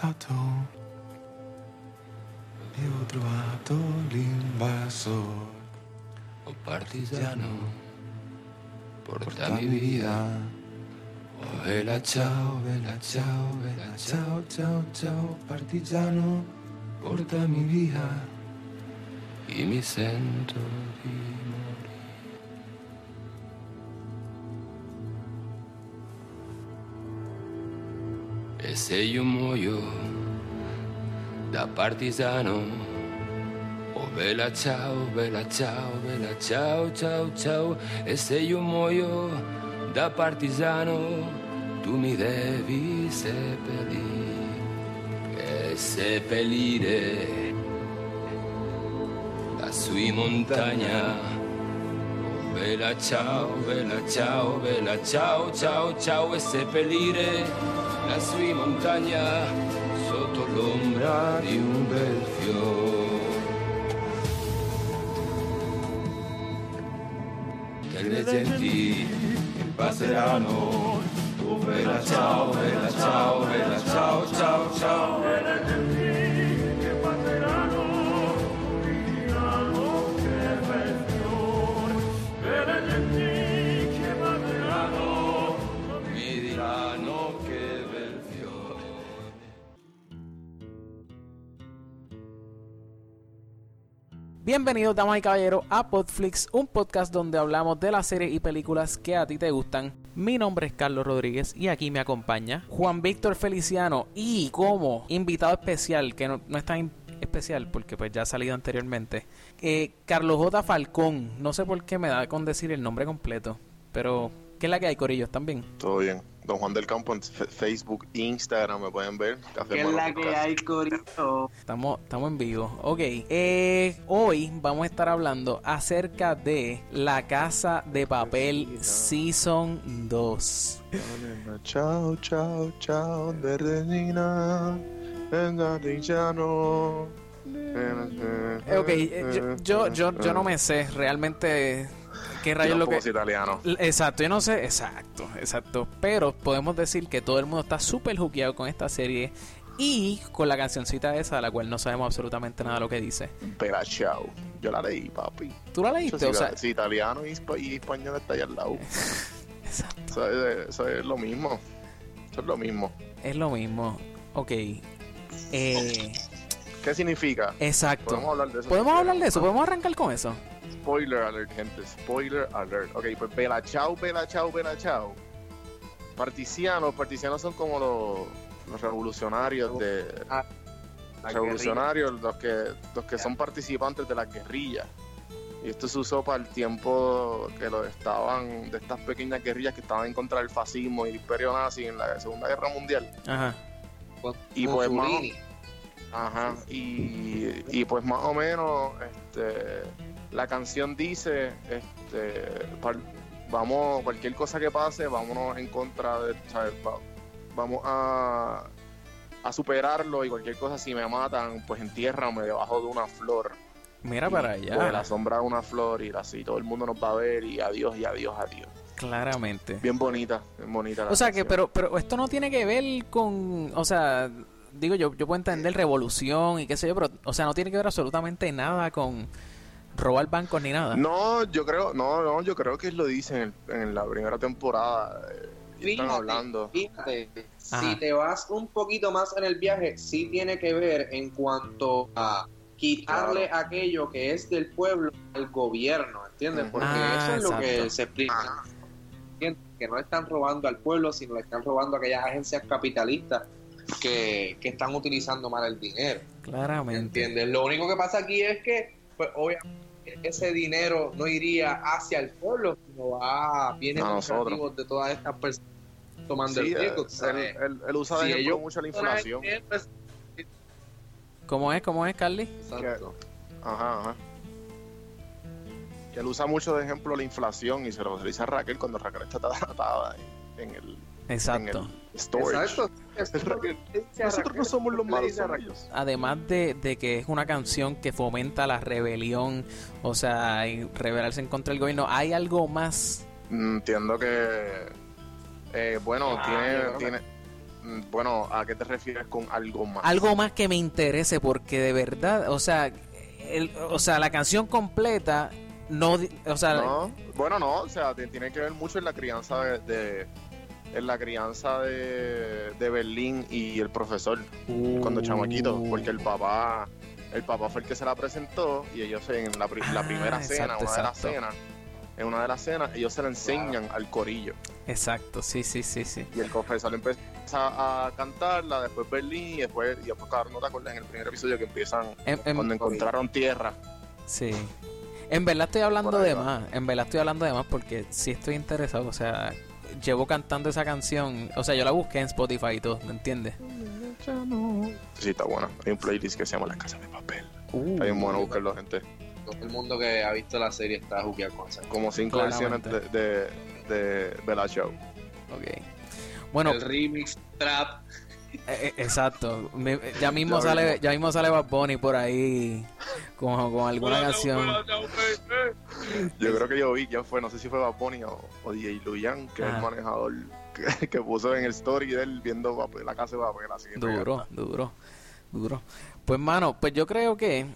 alzato e ho trovato l'invasor. Oh partigiano, porta Porta mi mi vida. Oh vela ciao, Bella ciao, bella ciao, ciao, ciao, partigiano, portami via. y mi sento di se io muoio da partigiano, oh bella ciao, bella ciao, bella ciao, ciao, ciao, e se io muoio da partigiano, tu mi devi seppellire, e seppellire. Lassù in montagna. Oh, bella ciao, bella ciao, bella ciao, ciao, ciao, e seppellire lassù in montagna sotto l'ombra di un bel fiore. E le genti passeranno, oh bella ciao, bella ciao, bella ciao, ciao, ciao. Bienvenidos, damas y caballeros, a Podflix, un podcast donde hablamos de las series y películas que a ti te gustan. Mi nombre es Carlos Rodríguez y aquí me acompaña Juan Víctor Feliciano y como invitado especial, que no, es tan especial porque pues ya ha salido anteriormente, eh, Carlos J. Falcón. No sé por qué me da con decir el nombre completo, pero ¿qué es la que hay, Corillos? También. Todo bien. Don Juan del Campo en Facebook, Instagram, me pueden ver. Café ¿Qué es la que hay, Corito? Estamos, estamos en vivo. Ok. eh, hoy vamos a estar hablando acerca de La Casa de Papel Season 2. Chao, chao, chao. Eh, ok, eh, yo, yo, yo, yo no me sé realmente qué rayos lo que... italiano. Exacto, yo no sé, exacto, exacto. Pero podemos decir que todo el mundo está súper juqueado con esta serie y con la cancioncita esa, de la cual no sabemos absolutamente nada de lo que dice. Pero chao. Yo la leí, papi. ¿Tú la leíste? sí, O sea, sí, italiano y, espa- y español está ahí al lado. exacto, Eso es, eso es lo mismo. Eso es lo mismo. es lo mismo. Ok. Eh, ¿Qué significa? exacto. Podemos hablar de eso. ¿Podemos si hablar de eso? ¿Podemos arrancar con eso? Spoiler alert, gente. Spoiler alert. Ok, pues Bella Chao, Bella Chao, Bella Chao. Particianos, particianos son como los, los revolucionarios de. Ah, revolucionarios, los que, los que son participantes de la guerrilla. Y esto se usó para el tiempo que lo estaban, de estas pequeñas guerrillas que estaban en contra del fascismo y el imperio nazi en la Segunda Guerra Mundial. Ajá. Y pues más. Ajá, y, y pues más o menos este, la canción dice, este, vamos, cualquier cosa que pase, vámonos en contra de, vamos a, a superarlo y cualquier cosa si me matan, pues entiérrame debajo de una flor, Mira para de la allá. sombra de una flor y así todo el mundo nos va a ver y adiós y adiós, adiós. Claramente. Bien bonita, bien bonita. la O sea que, pero, pero esto no tiene que ver con, o sea, digo yo, yo puedo entender revolución y qué sé yo, pero, o sea, no tiene que ver absolutamente nada con robar bancos ni nada. No, yo creo, no, no, yo creo que lo dicen en, en la primera temporada. eh, y están Fíjate, hablando. fíjate, Ajá. si te vas un poquito más en el viaje, sí tiene que ver en cuanto a quitarle aquello que es del pueblo al gobierno, ¿entiendes? Porque Ah, eso es lo que exacto. se explica. ¿Entiendes? Que no están robando al pueblo, sino le están robando a aquellas agencias capitalistas que, que están utilizando mal el dinero. Claramente. ¿Entiendes? Lo único que pasa aquí es que, pues, obviamente, ese dinero no iría hacia el pueblo, sino a bienes A nosotros. de todas estas personas tomando Sí, el riesgo. él, ¿sabes? él- usa de Si ejemplo ellos mucho la inflación. Pues, ¿Cómo es? ¿Cómo es, Carly? Exacto. Ajá, ajá. Que él usa mucho de ejemplo la inflación y se lo dice a Raquel cuando Raquel está atada en, el, Exacto. Exacto. Nosotros no somos los malos. Además de, de que es una canción que fomenta la rebelión, o sea, y rebelarse en contra del gobierno, ¿hay algo más? Mm, Entiendo que. eh, bueno, Ah, tiene. tiene mm, bueno, ¿a qué te refieres con algo más? Algo más que me interese, porque de verdad, o sea, el- o sea, la canción completa no, o sea, No, bueno, no, o sea, tiene que ver mucho en la crianza de. de- en la crianza de, de Berlín y el profesor cuando chamaquito, Uh. porque el papá el papá fue el que se la presentó y ellos en la, pri- la Ah, primera cena, exacto, una de las cenas, en una de las cenas ellos se la enseñan al corillo Exacto, sí, sí, sí, sí. y el profesor empieza a cantarla, después Berlín y después y después claro, no te acuerdas en el primer episodio que empiezan En- en- cuando encontraron tierra. Sí. En verdad estoy hablando de más. En verdad estoy hablando de más porque sí estoy interesado. O sea, llevo cantando esa canción. O sea, yo la busqué en Spotify y todo, ¿me entiendes? Sí, está buena. Hay un playlist que se llama La Casa de Papel. Uh, Está bien bueno buscarlo, gente. Todo el mundo que ha visto la serie está jugueado con esa. Como cinco versiones de, de, de Bella Show. Ok. Bueno, el remix trap. Eh, eh, exacto. Me- ya mismo Ya sale, ya mismo sale Bad Bunny por ahí con, con alguna canción. Yo creo que yo vi quién fue, no sé si fue Bad Bunny o, o DJ Luyan, que es el manejador que, que puso en el story de él viendo papel- la casa de papel. Así Duro, duro, duro. Pues, mano, pues yo creo que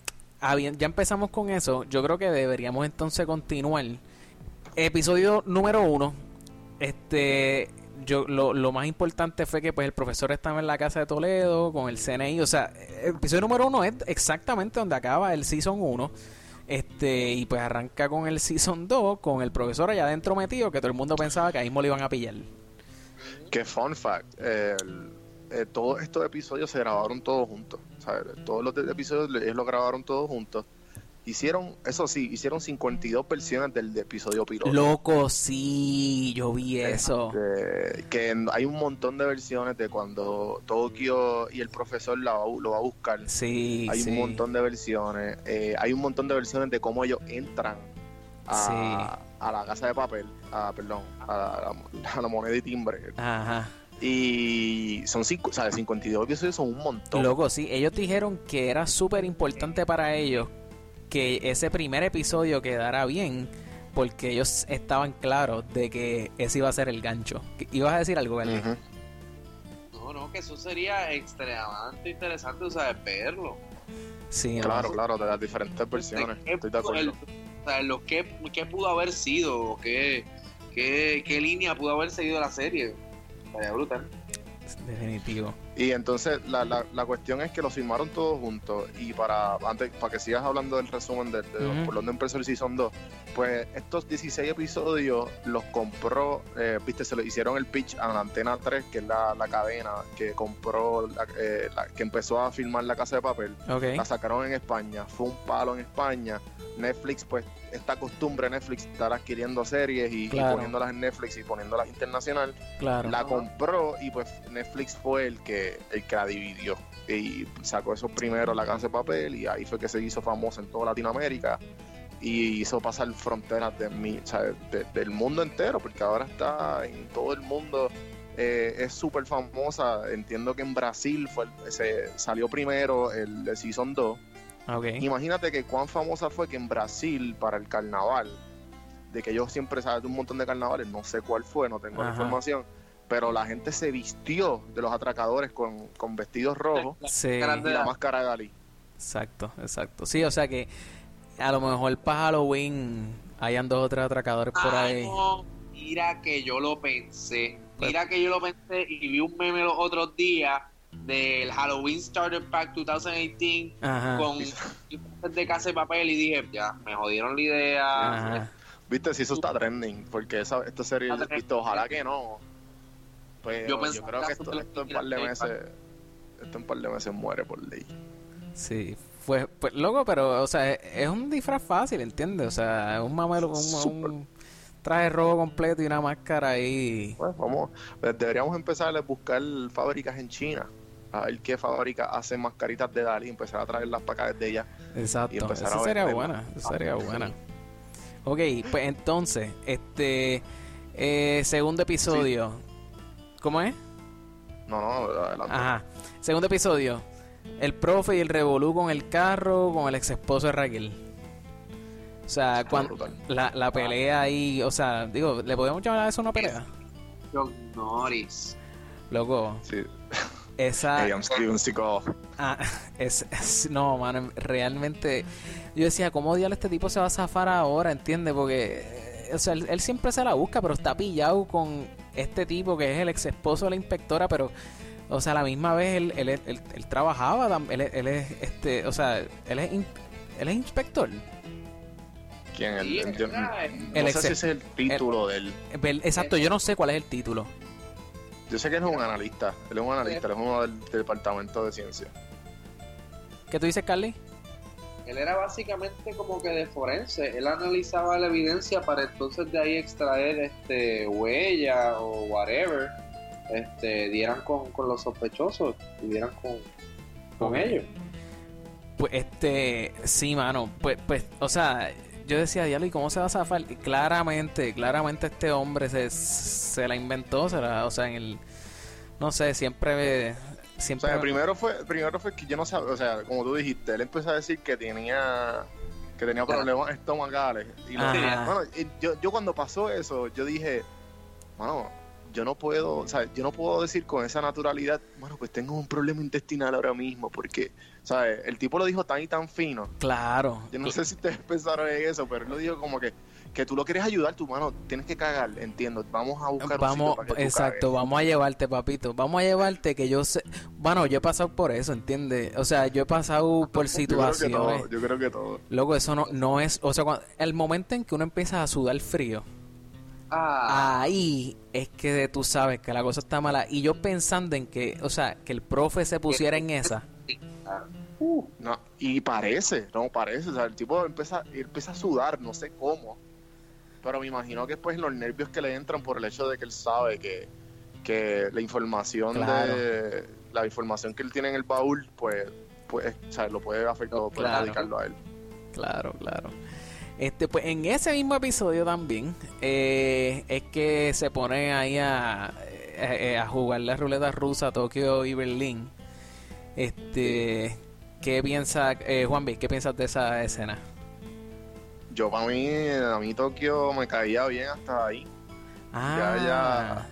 ya empezamos con eso. Yo creo que deberíamos entonces continuar. Episodio número uno. Este, yo lo, lo más importante fue que pues el profesor estaba en la casa de Toledo con el CNI. O sea, el episodio número uno es exactamente donde acaba el season 1. Este, y pues arranca con el season 2, con el profesor allá adentro metido, que todo el mundo pensaba que ahí mismo lo iban a pillar. Que fun fact, el- eh, todos estos episodios se grabaron todos juntos. Todos los episodios ellos lo grabaron todos juntos. Hicieron, eso sí, hicieron 52 versiones del episodio piloto. Loco, sí, yo vi eso. Este, que en- hay un montón de versiones de cuando Tokio y el profesor la lo va a buscar. Sí, hay sí. un montón de versiones. eh, hay un montón de versiones de cómo ellos entran a, a la casa de papel, a, perdón, a la, a la moneda y timbre. Ajá. Y son cinco, o sea, 52 episodios son un montón. Loco, sí, ellos dijeron que era súper importante para ellos que ese primer episodio quedara bien, porque ellos estaban claros de que ese iba a ser el gancho. ¿Qué- ¿Ibas a decir algo, Galen? Ujú. No, no, que eso sería extremadamente interesante, o sea, verlo. Sí, no. Claro, claro, de las diferentes versiones. ¿Qué Estoy de acuerdo. el- o sea, lo que, qué pudo haber sido, o qué, qué, qué línea pudo haber seguido la serie. Estaría brutal. Definitivo. Y entonces la, la, la cuestión es que los filmaron todos juntos y para antes para que sigas hablando del resumen de, de Ujú. por donde empezó el Season 2, pues estos 16 episodios los compró, eh, viste, se lo hicieron el pitch a la Antena 3, que es la, la cadena que compró, la- eh, la- que empezó a filmar La Casa de Papel. La sacaron en España, fue un palo en España. Netflix, pues, esta costumbre Netflix estar adquiriendo series y, poniéndolas en Netflix y poniéndolas internacional Claro. la compró y pues Netflix fue el que el que la dividió y sacó eso primero la casa de papel y ahí fue que se hizo famosa en toda Latinoamérica y hizo pasar fronteras de o sea, de- del mundo entero porque ahora está en todo el mundo eh, es súper famosa entiendo que en Brasil fue se salió primero el, season 2 Ok. Imagínate que cuán famosa fue que en Brasil para el carnaval, de que yo siempre de un montón de carnavales, no sé cuál fue, no tengo la información, pero la gente se vistió de los atracadores con, con vestidos rojos Sí. y la máscara de Dalí. Exacto, exacto. Sí, o sea que a lo mejor para Halloween hayan dos o tres atracadores por Ay, ahí. no, mira que yo lo pensé. Pues- Mira que yo lo pensé y vi un meme los otros días del Halloween Starter Pack 2018 Ajá. con de casa de papel y dije, ya, me jodieron la idea. Ajá. Viste, si eso está trending, porque esa, esta serie, Está trending. viste, ojalá que no. Pues Yo yo, creo que esto, esto en par de meses, esto en par de meses muere por ley. Sí, fue, pues loco, pero, o sea, es, un disfraz fácil, ¿entiendes? O sea, es un mamelo con un, un traje rojo completo y una máscara ahí. Pues vamos, pues, deberíamos empezar a buscar fábricas en China. A ver qué fábrica hace mascaritas de Dalí, empezar a traerlas para acá desde ella. Y Exacto, empezar esa a sería buena, esa sería Ah, buena. sí. Ok, pues entonces, este, eh, segundo episodio. ¿Cómo es? No, no, adelante. Ajá. Segundo episodio. El profe y el revolú con el carro con el ex esposo de Raquel. O sea, cuando la, la pelea ahí, o sea, digo, ¿le podemos llamar a eso una pelea? John Norris. Loco, Sí. esa... Hey, I'm. Ah, es, es- no, mano, realmente yo decía, ¿cómo diablo este tipo se va a zafar ahora? ¿Entiendes? Porque, eh, o sea, él, él siempre se la busca, pero está pillado con este tipo que es el ex esposo de la inspectora, pero, o sea, a la misma vez él, él, él- él trabajaba, él, él es, este, o sea, él es, in- él es inspector. ¿Quién? El, el- no El sé si ese es el título de él. Vel- Exacto, yo no sé cuál es el título. Yo sé que él es un analista. Él es un analista, él es uno del, del departamento de ciencia. ¿Qué tú dices, Carly? Él era básicamente como que de forense. Él analizaba la evidencia para entonces de ahí extraer este huella o whatever. Este, dieran con, con los sospechosos y dieran con, con Ok. ellos. Pues este, sí, mano, pues, pues, o sea, yo decía, diablo, ¿y cómo se va a zafar? Y claramente, claramente este hombre se, se la inventó, se la, o sea, en el, no sé, siempre, O siempre, sea, primero fue, primero fue que yo no sabía, o sea, como tú dijiste, él empezó a decir que tenía que tenía problemas estomacales. Y lo- bueno, y yo, yo cuando pasó eso, yo dije, mano, yo no puedo, o sea, yo no puedo decir con esa naturalidad, bueno, pues tengo un problema intestinal ahora mismo, porque, ¿sabes? El tipo lo dijo tan y tan fino. claro, Yo no sé si ustedes pensaron en eso, pero él lo dijo como que, que tú lo quieres ayudar, tu mano, tienes que cagar, entiendo. Vamos a buscar un vamos, sitio para que tú exacto, vamos a llevarte, papito, vamos a llevarte que yo sé, bueno, yo he pasado por eso, ¿entiendes? O sea, yo he pasado por Yo creo que situaciones, todo, yo creo que todo. loco, eso no, no es, o sea, cuando- el momento en que uno empieza a sudar frío, Ah, ahí es que tú sabes que la cosa está mala. Y yo pensando en que, o sea, que el profe se pusiera en esa. No, y parece, no parece, o sea, el tipo empieza, empieza a sudar, no sé cómo, pero me imagino que pues los nervios que le entran por el hecho de que él sabe que, que la información Claro. de la información que él tiene en el baúl, pues, pues, o sea, lo puede afectar, o puede Claro. dedicarlo a él. Claro, claro. Este, pues en ese mismo episodio también eh, es que se pone ahí a, a, a jugar la ruleta rusa Tokio y Berlín. Este, ¿qué piensa eh, Juan B? ¿Qué piensas de esa escena? Yo para mí, a mí Tokio me caía bien hasta ahí, Ah, ya.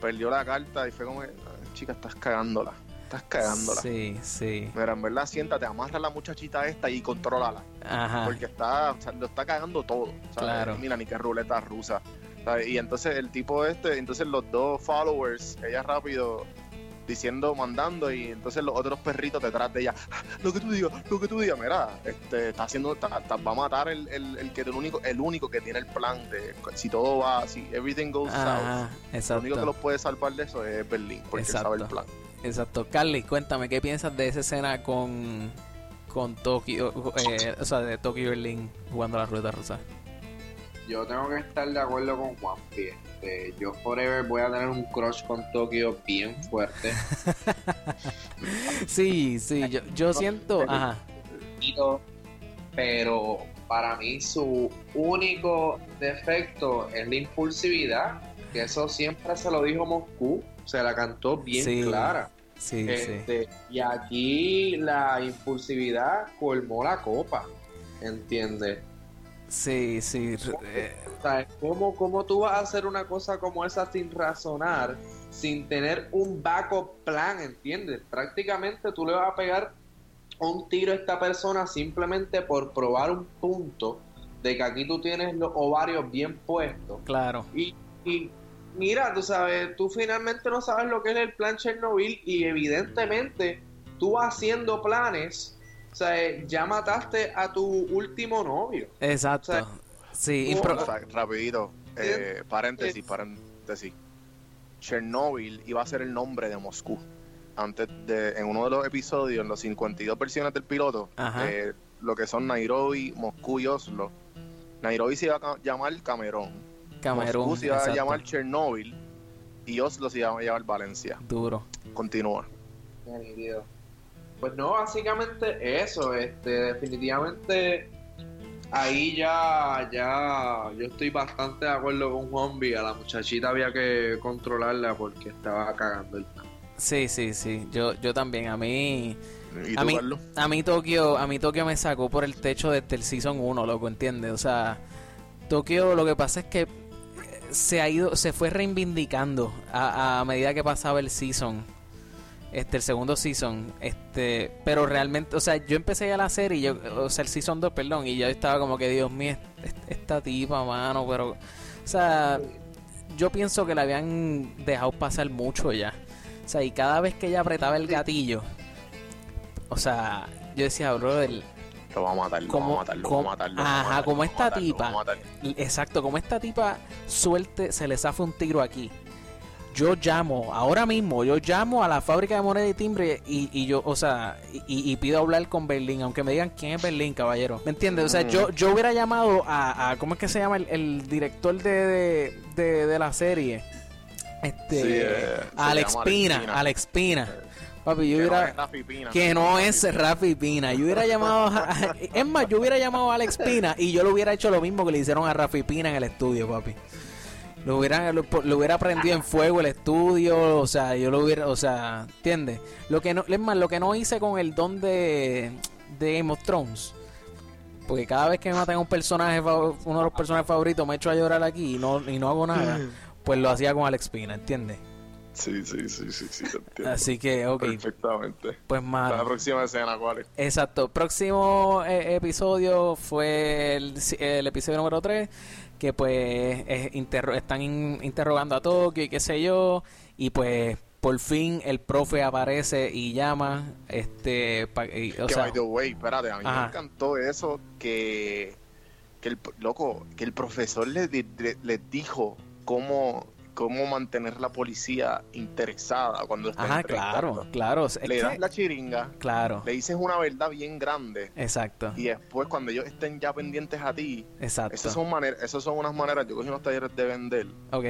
perdió la carta y fue como, "Ah, chica, estás cagándola, estás cagándola. Sí, sí. Mira, en verdad, siéntate, amarra a la muchachita esta y contrólala. Ajá. porque está, o sea, lo está cagando todo. ¿sabes? Claro. Mira, ni que ruleta rusa. ¿sabes? Y entonces el tipo este, entonces los dos followers, ella rápido diciendo, mandando, y entonces los otros perritos detrás de ella, "Ah, lo que tú digas, lo que tú digas, mira, este, está haciendo, está- está- va a matar el, el, el que el único, el único que tiene el plan de si todo va, si everything goes Ajá, south, lo único que los puede salvar de eso es Berlín, porque él sabe el plan. Exacto. Carly, cuéntame, ¿qué piensas de esa escena con, con Tokio, eh, o sea, de Tokio Berlín jugando la rueda rusa? yo tengo que estar de acuerdo con Juanpi. Este, yo forever voy a tener un crush con Tokio bien fuerte. Sí, sí, yo, yo siento, ajá, pero para mí su único defecto es la impulsividad, que eso siempre se lo dijo Moscú, se la cantó bien Sí, clara. Sí, sí. Este, Y aquí la impulsividad colmó la copa, ¿entiendes? Sí, sí. eh, ¿cómo, ¿Cómo tú vas a hacer una cosa como esa sin razonar, sin tener un backup plan, ¿entiendes? Prácticamente tú le vas a pegar un tiro a esta persona simplemente por probar un punto de que aquí tú tienes los ovarios bien puestos. claro. Y, y mira, tú sabes, tú finalmente no sabes lo que es el plan Chernobyl y evidentemente tú haciendo planes, o sea, ya mataste a tu último novio. Exacto. O sea, sí, tú- rapidito, eh, paréntesis, paréntesis. Chernobyl iba a ser el nombre de Moscú. Antes de, en uno de los episodios, en los 52 versiones del piloto, eh, lo que son Nairobi, Moscú y Oslo. Nairobi se iba a llamar Camerón. Camerún. Moscú se iba a llamar Chernobyl. Y Oslo se iba a llamar Valencia. Duro. Continúa. Pues no, básicamente eso, este, definitivamente ahí ya, ya, yo estoy bastante de acuerdo con Juanvi, a la muchachita había que controlarla porque estaba cagando el plan. Sí, sí, sí. Yo, yo también. A mí. ¿Y A mí, a mí Tokio, a mí Tokio me sacó por el techo desde el season 1, loco, ¿entiendes? O sea, Tokio lo que pasa es que se ha ido, se fue reivindicando a, a medida que pasaba el season. Este, el segundo season, este, pero realmente, o sea, yo empecé ya la serie, yo, o sea, el season 2, perdón, y yo estaba como que, Dios mío, est- esta tipa, mano, pero, o sea, yo pienso que la habían dejado pasar mucho ya. O sea, y cada vez que ella apretaba el gatillo, o sea, yo decía, brother, Lo va a matar, lo como- va a matar, lo va a matar. lo ajá, matar, como esta matar, tipa. exacto, como esta tipa suelte, se le zafa un tiro aquí. Yo llamo, ahora mismo, yo llamo a la fábrica de moneda y timbre y, y yo, o sea, y, y pido hablar con Berlín, aunque me digan quién es Berlín, caballero. ¿Me entiendes? O sea, Mm. yo, yo hubiera llamado a, a- ¿cómo es que se llama el, el director de, de, de- de la serie? Este, Sí, eh, Alex Pina. Alex Pina. Papi, yo Que no hubiera es Rafi Pina. que no es Rafi Pina. Yo hubiera llamado a, es más, yo hubiera llamado a Alex Pina y yo le hubiera hecho lo mismo que le hicieron a Rafi Pina en el estudio, papi. Lo hubiera, lo, lo hubiera prendido en fuego el estudio, o sea, yo lo hubiera, o sea, ¿entiendes? Lo que no, es más, lo que no hice con el don de, de Game of Thrones. Porque cada vez que me matan a un personaje, uno de los personajes favoritos, me echo a llorar aquí y no, y no hago nada, pues lo hacía con Alex Pina, ¿entiendes? Sí, sí, sí, sí, sí, te entiendo. Así que, ok, Perfectamente. pues más. La próxima escena, ¿cuál es? Exacto. Próximo eh, episodio fue el, el episodio número 3, que pues es interro- están in- interrogando a Tokio y qué sé yo, y pues por fin el profe aparece y llama, este, pa- y- o que sea, by the way, espérate, a mí Ajá. me encantó eso que, que el loco, que el profesor les le- les dijo cómo, cómo mantener la policía interesada cuando está ajá, claro, claro, es Le das que- la chiringa, claro, le dices una verdad bien grande exacto, y después cuando ellos estén ya pendientes a ti, exacto, esas son maneras, esas son unas maneras, yo cogí unos talleres de vender ok,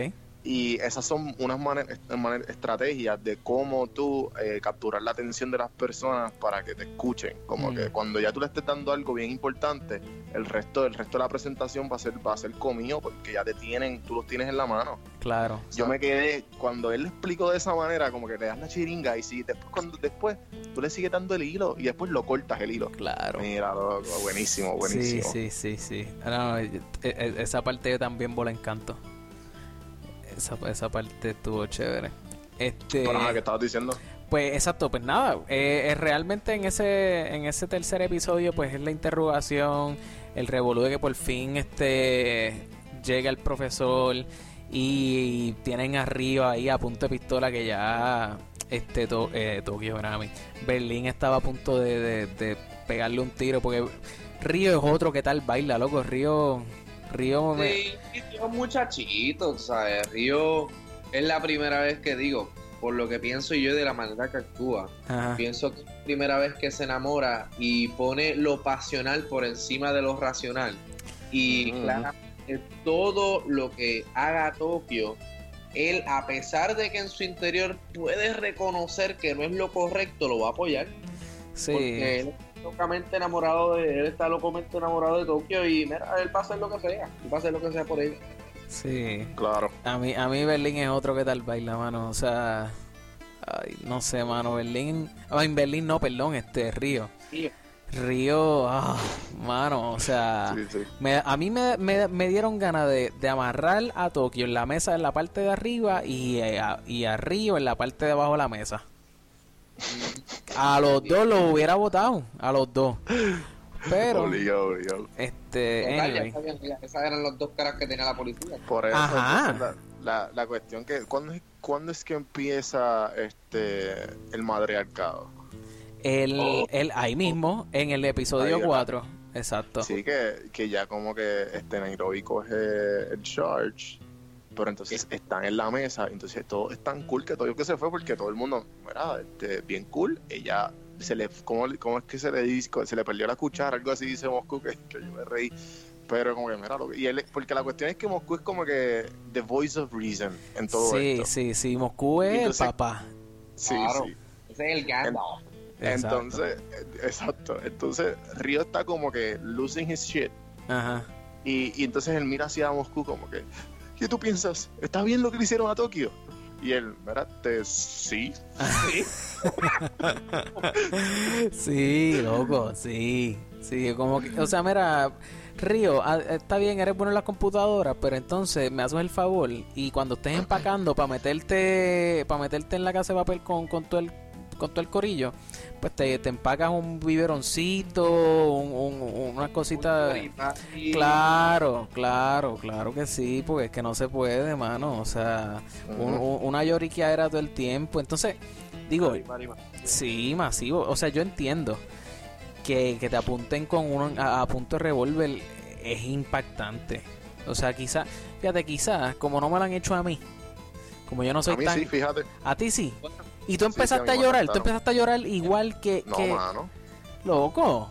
y esas son unas maneras, maneras- estrategias de cómo tú eh, capturar la atención de las personas para que te escuchen. Como Mm. que cuando ya tú le estés dando algo bien importante, el resto, el resto de la presentación va a ser, va a ser comido porque ya te tienen, tú los tienes en la mano. claro, Yo me quedé, cuando él lo explicó de esa manera, como que le das la chiringa y si después cuando después tú le sigues dando el hilo y después lo cortas el hilo. claro. Mira, loco, buenísimo, buenísimo. Sí, sí, sí, sí. Ah, no, e- e- esa parte yo también bola encanto. Esa, esa parte estuvo chévere. Este, Pero nada, que estabas diciendo? pues exacto, pues nada, eh, eh, realmente en ese en ese tercer episodio pues es la interrogación, el revolú de que por fin este llega el profesor y tienen arriba ahí a punto de pistola que ya este to, eh, Tokio Grammy, Berlín estaba a punto de, de- de pegarle un tiro porque Río es otro que tal baila, loco, Río Río me- Sí, Río muchachito, ¿sabes? Río es la primera vez que digo, por lo que pienso yo y de la manera que actúa, Ajá, pienso que es la primera vez que se enamora y pone lo pasional por encima de lo racional. Y claramente todo lo que haga Tokio, él, a pesar de que en su interior puede reconocer que no es lo correcto, lo va a apoyar. sí. Porque él locamente enamorado de él, está locamente enamorado de Tokio y mira, él va a hacer lo que sea, él va a hacer lo que sea por ella. Sí. Claro. A mí, a mí Berlín es otro que tal baila, mano. O sea, ay, no sé, mano. Berlín, ah, en Berlín no, perdón, este Río. Sí. Río, ah, mano, o sea, Sí, sí. me- a mí me, me- me dieron ganas de, de amarrar a Tokio en la mesa en la parte de arriba y, eh, a, y a Río en la parte de abajo de la mesa. A los dos los hubiera votado, a los dos. Pero, Obligado, obligado. este, anyway. sabían que esas eran las dos caras que tenía la policía. Por eso, Ajá. entonces, la, la, la cuestión que, ¿cuándo, es- ¿cuándo es que empieza este el madrearcado? El, Oh. el, ahí mismo, en el episodio Ahí, ¿verdad? 4. Exacto. Sí, que, que ya como que este Nairobi coge el charge, pero entonces están en la mesa, entonces todo es tan cool que todo yo que se fue porque todo el mundo, era este, bien cool, ella se le, ¿cómo, cómo es que se le dice? Se le perdió la cuchara, algo así dice Moscú, que, que yo me reí. Pero como que, mira, lo que- y él, porque la cuestión es que Moscú es como que the voice of reason en todo sí, esto. sí, sí. Moscú es Entonces- el papá. Sí, Claro. sí. Ese es el Gandalf. Exacto. Entonces, exacto. Entonces, Río está como que losing his shit. Ajá. Y, y entonces él mira hacia Moscú como que, ¿qué tú piensas? ¿Está bien lo que le hicieron a Tokio? Y él, espérate, sí. Sí, loco, sí. Sí, como que, o sea, mira, Río, ah, está bien, eres bueno en la computadora, pero entonces me haces el favor y cuando estés empacando para meterte para meterte en la casa de papel con, con todo el con todo el corillo, pues te, te empacas un biberoncito, un, un- una cosita. Claro, claro, claro que sí, porque es que no se puede, mano. O sea, un- un- una lloriqueadera todo el tiempo. Entonces, digo, sí, masivo. O sea, yo entiendo que, que te apunten con uno a, a punto de revólver es impactante. O sea, quizás, fíjate, quizás, como no me lo han hecho a mí, como yo no soy A mí tan. sí, fíjate. A ti sí. Y tú Sí, sí, empezaste a llorar, tú empezaste a llorar igual que. No, que- mano. Loco.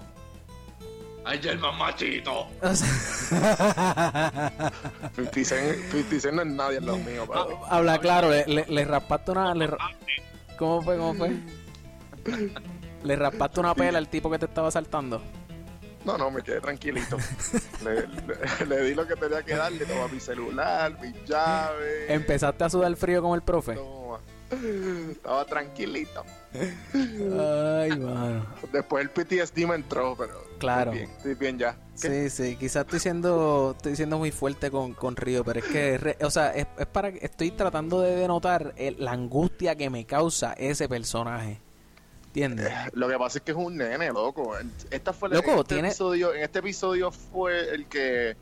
Ay, el mamachito. O sea- 50 Cent 50 Cent no es nadie en los míos, padre. Habla claro, le, le, le raspaste una. le ¿Cómo fue? ¿Cómo fue? Le raspaste una pela al tipo que te estaba saltando. No, no, me quedé tranquilito. le, le- le di lo que tenía que darle, toma mi celular, mi llave. Empezaste a sudar frío como el profe. Toma. Estaba tranquilito. Ay, mano. Después el PTSD me entró, pero Claro. estoy bien, estoy bien ya. ¿Qué? Sí, sí, quizás estoy siendo, estoy siendo muy fuerte con, con Río, pero es que, re- o sea, es, es para que estoy tratando de denotar el- la angustia que me causa ese personaje. ¿Entiendes? Lo que pasa es que es un nene, loco. Esta fue la- Loco, este tiene- episodio, en este episodio fue el que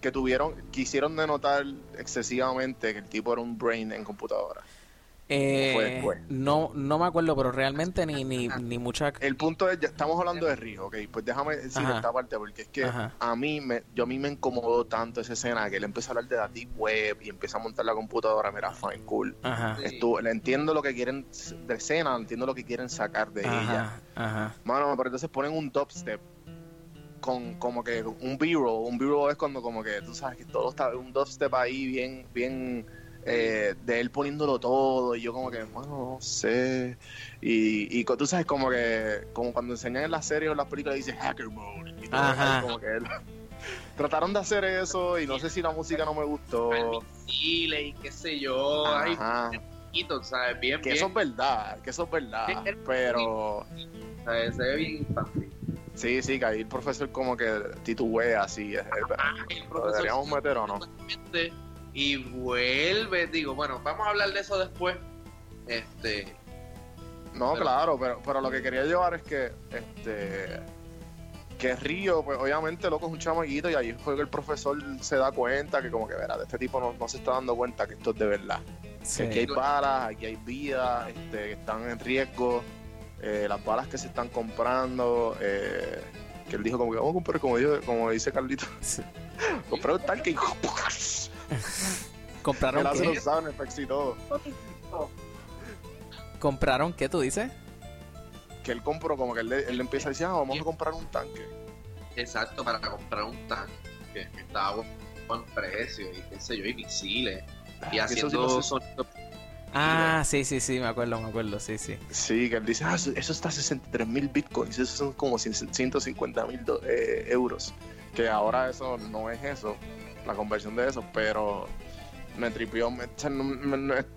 que tuvieron, quisieron denotar excesivamente que el tipo era un brain en computadora. Eh, no, no me acuerdo, pero realmente ni, ni, ni mucha... El punto es, ya estamos hablando de Río, ok, pues déjame decir Ajá. esta parte porque es que Ajá. a mí me, yo a mí me incomodó tanto esa escena que él empieza a hablar de la deep web y empieza a montar la computadora, mira, fine, cool. Ajá. Estuvo, le entiendo lo que quieren de escena, entiendo lo que quieren sacar de ella. Mano, pero entonces ponen un dubstep con como que un B-roll. Un B-roll es cuando como que tú sabes que todo está un dubstep ahí bien, bien eh, de él poniéndolo todo. Y yo como que, bueno, no sé. Y, y tú sabes como que, como cuando enseñan en las series o en las películas dice hacker mode. Y todo Ajá. eso, como que él- trataron de hacer eso y no sé si la música no me gustó. Chile y qué sé yo. Ay, Ajá. poquito, ¿sabes? Bien, Que bien. eso es verdad, que eso es verdad. Pero ¿sabes? Se ve bien infantil. sí, sí, que ahí el profesor como que titubea así. es- El ¿Lo profesor deberíamos meter o no? Y vuelve, digo, bueno, vamos a hablar de eso después. Este, No, Pero- claro, pero, pero lo que quería llevar es que este que Río, pues obviamente loco es un chamaquito y ahí fue que el profesor se da cuenta que como que verá, este tipo no, no se está dando cuenta que esto es de verdad. Sí. Que aquí hay balas, aquí hay vidas, este, que están en riesgo, eh, las balas que se están comprando, eh, que él dijo como que vamos a comprar, como, dijo, como dice Carlito, Sí. comprar un tanque y ¿Compraron qué? los sound effects y todo. ¿Compraron qué tú dices? Que él compró, como que él, le- él le empieza a decir, ah, vamos a comprar un tanque. exacto, para comprar un tanque que estaba a buen precio y qué sé yo, y misiles. Y Ah, eso sí haciendo no. Ah, sí, sí, sí, me acuerdo, me acuerdo, sí, sí. Sí, que él dice, ah, eso, eso está a 63 mil bitcoins, eso son como 150 mil eh, euros. Que ahora eso no es eso, la conversión de eso, pero me tripió. me-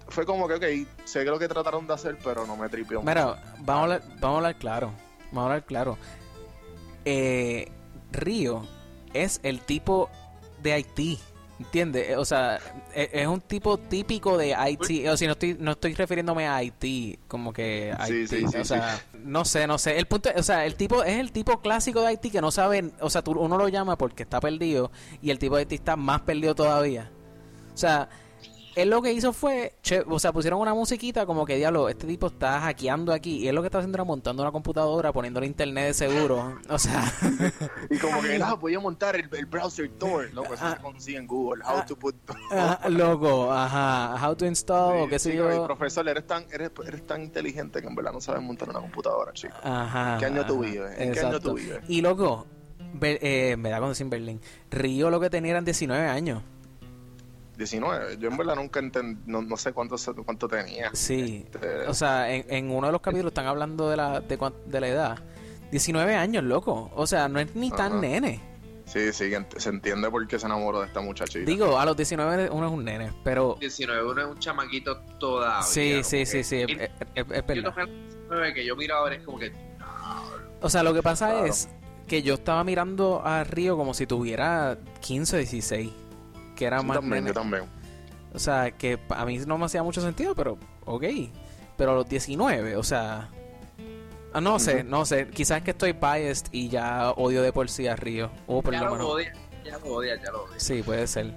fue como que, ok, sé que lo que trataron de hacer, pero no me tripió. Mira, vamos a hablar, vamos a hablar claro. Vamos a hablar claro. Eh, Río es el tipo de Haití. ¿Entiendes? O sea, e- es un tipo típico de Haití. O sea, no estoy, no estoy refiriéndome a Haití, como que Sí, Haití. sí, sí, o sea, no sé, no sé. El punto, o sea, el tipo es el tipo clásico de Haití que no sabe, o sea, tú, uno lo llama porque está perdido y el tipo de Haití está más perdido todavía. O sea, él lo que hizo fue, che- o sea, pusieron una musiquita como que, diablo, este tipo está hackeando aquí. Y él lo que está haciendo era montando una computadora, poniéndole internet de seguro. O sea, Y como que, ah, voy a montar el, el browser Tor. Pues eso Ah. se consigue en Google, how Ah. to put... ah, loco, ajá, how to install, o qué sé Sí, yo. profesor, eres tan, eres, eres tan inteligente que en verdad no sabes montar una computadora, chico. Ajá. ¿Qué año tú vives? ¿En qué año tú vives? Y loco, eh, me da con decir Berlín. Río lo que tenía eran 19 años. 19. Yo en verdad nunca entendí, no, no sé cuánto, cuánto tenía. Sí. Este, O sea, en, en uno de los capítulos están hablando de la, de, cuán- de la edad. 19 años, loco. O sea, no es ni tan nene. Sí, sí, ent- se entiende por qué se enamoró de esta muchachita. Digo, a los 19 uno es un nene, pero 19, uno es un chamaquito todavía. sí, sí, que- sí, sí, es, es- es- es Yo verdad. tomé el 19 que yo miro ahora es como que O sea, lo que pasa Claro. es que yo estaba mirando a Río como si tuviera 15 o 16, que era Yo más también, nene. yo también. O sea, que a mí no me hacía mucho sentido, pero ok. Pero a los 19, o sea... ah, no sé, no sé. Quizás que estoy biased y ya odio de por sí a Río. O por ya lo odia, ya lo odia, ya lo odia. Sí, puede ser.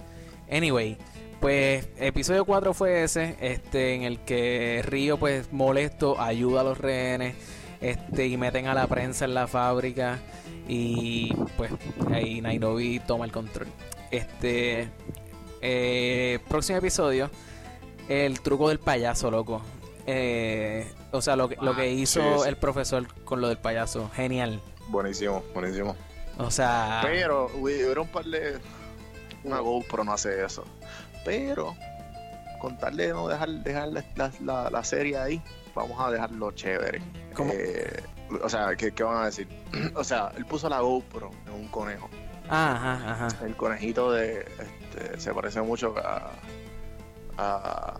Anyway, pues episodio 4 fue ese, este, en el que Río, pues molesto, ayuda a los rehenes, este, y meten a la prensa en la fábrica, y pues ahí Nairobi toma el control. Este, eh, próximo episodio, el truco del payaso, loco. Eh, o sea, lo que, lo que hizo sí, sí. el profesor con lo del payaso, genial. Buenísimo, buenísimo. O sea, Pero hubo un par de. Una GoPro no hace eso. Pero, con tal de no dejar, dejar la, la- la- la serie ahí, vamos a dejarlo chévere. ¿Cómo? Eh, o sea, ¿qué, qué van a decir? o sea, él puso la GoPro en un conejo. ajá, ajá. El conejito de. Este, se parece mucho a. a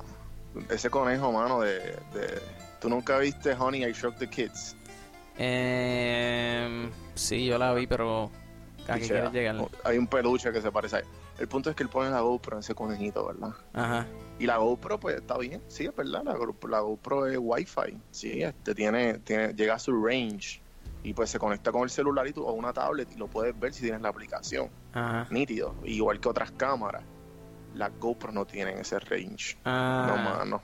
ese conejo, mano, de, de- ¿Tú nunca viste Honey, I Shrunk the Kids? Eh, sí, yo la vi, pero ¿a qué quieres llegar? Hay un peluche que se parece a él. El punto es que él pone la GoPro en ese conejito, ¿verdad? Ajá. Y la GoPro, pues está bien, sí, es verdad. La, la GoPro es Wi-Fi, sí, este tiene, tiene, llega a su range y pues se conecta con el celular y tú, o una tablet y lo puedes ver si tienes la aplicación, Ajá. nítido, igual que otras cámaras. Las GoPro no tienen ese range. No, Ah, mano,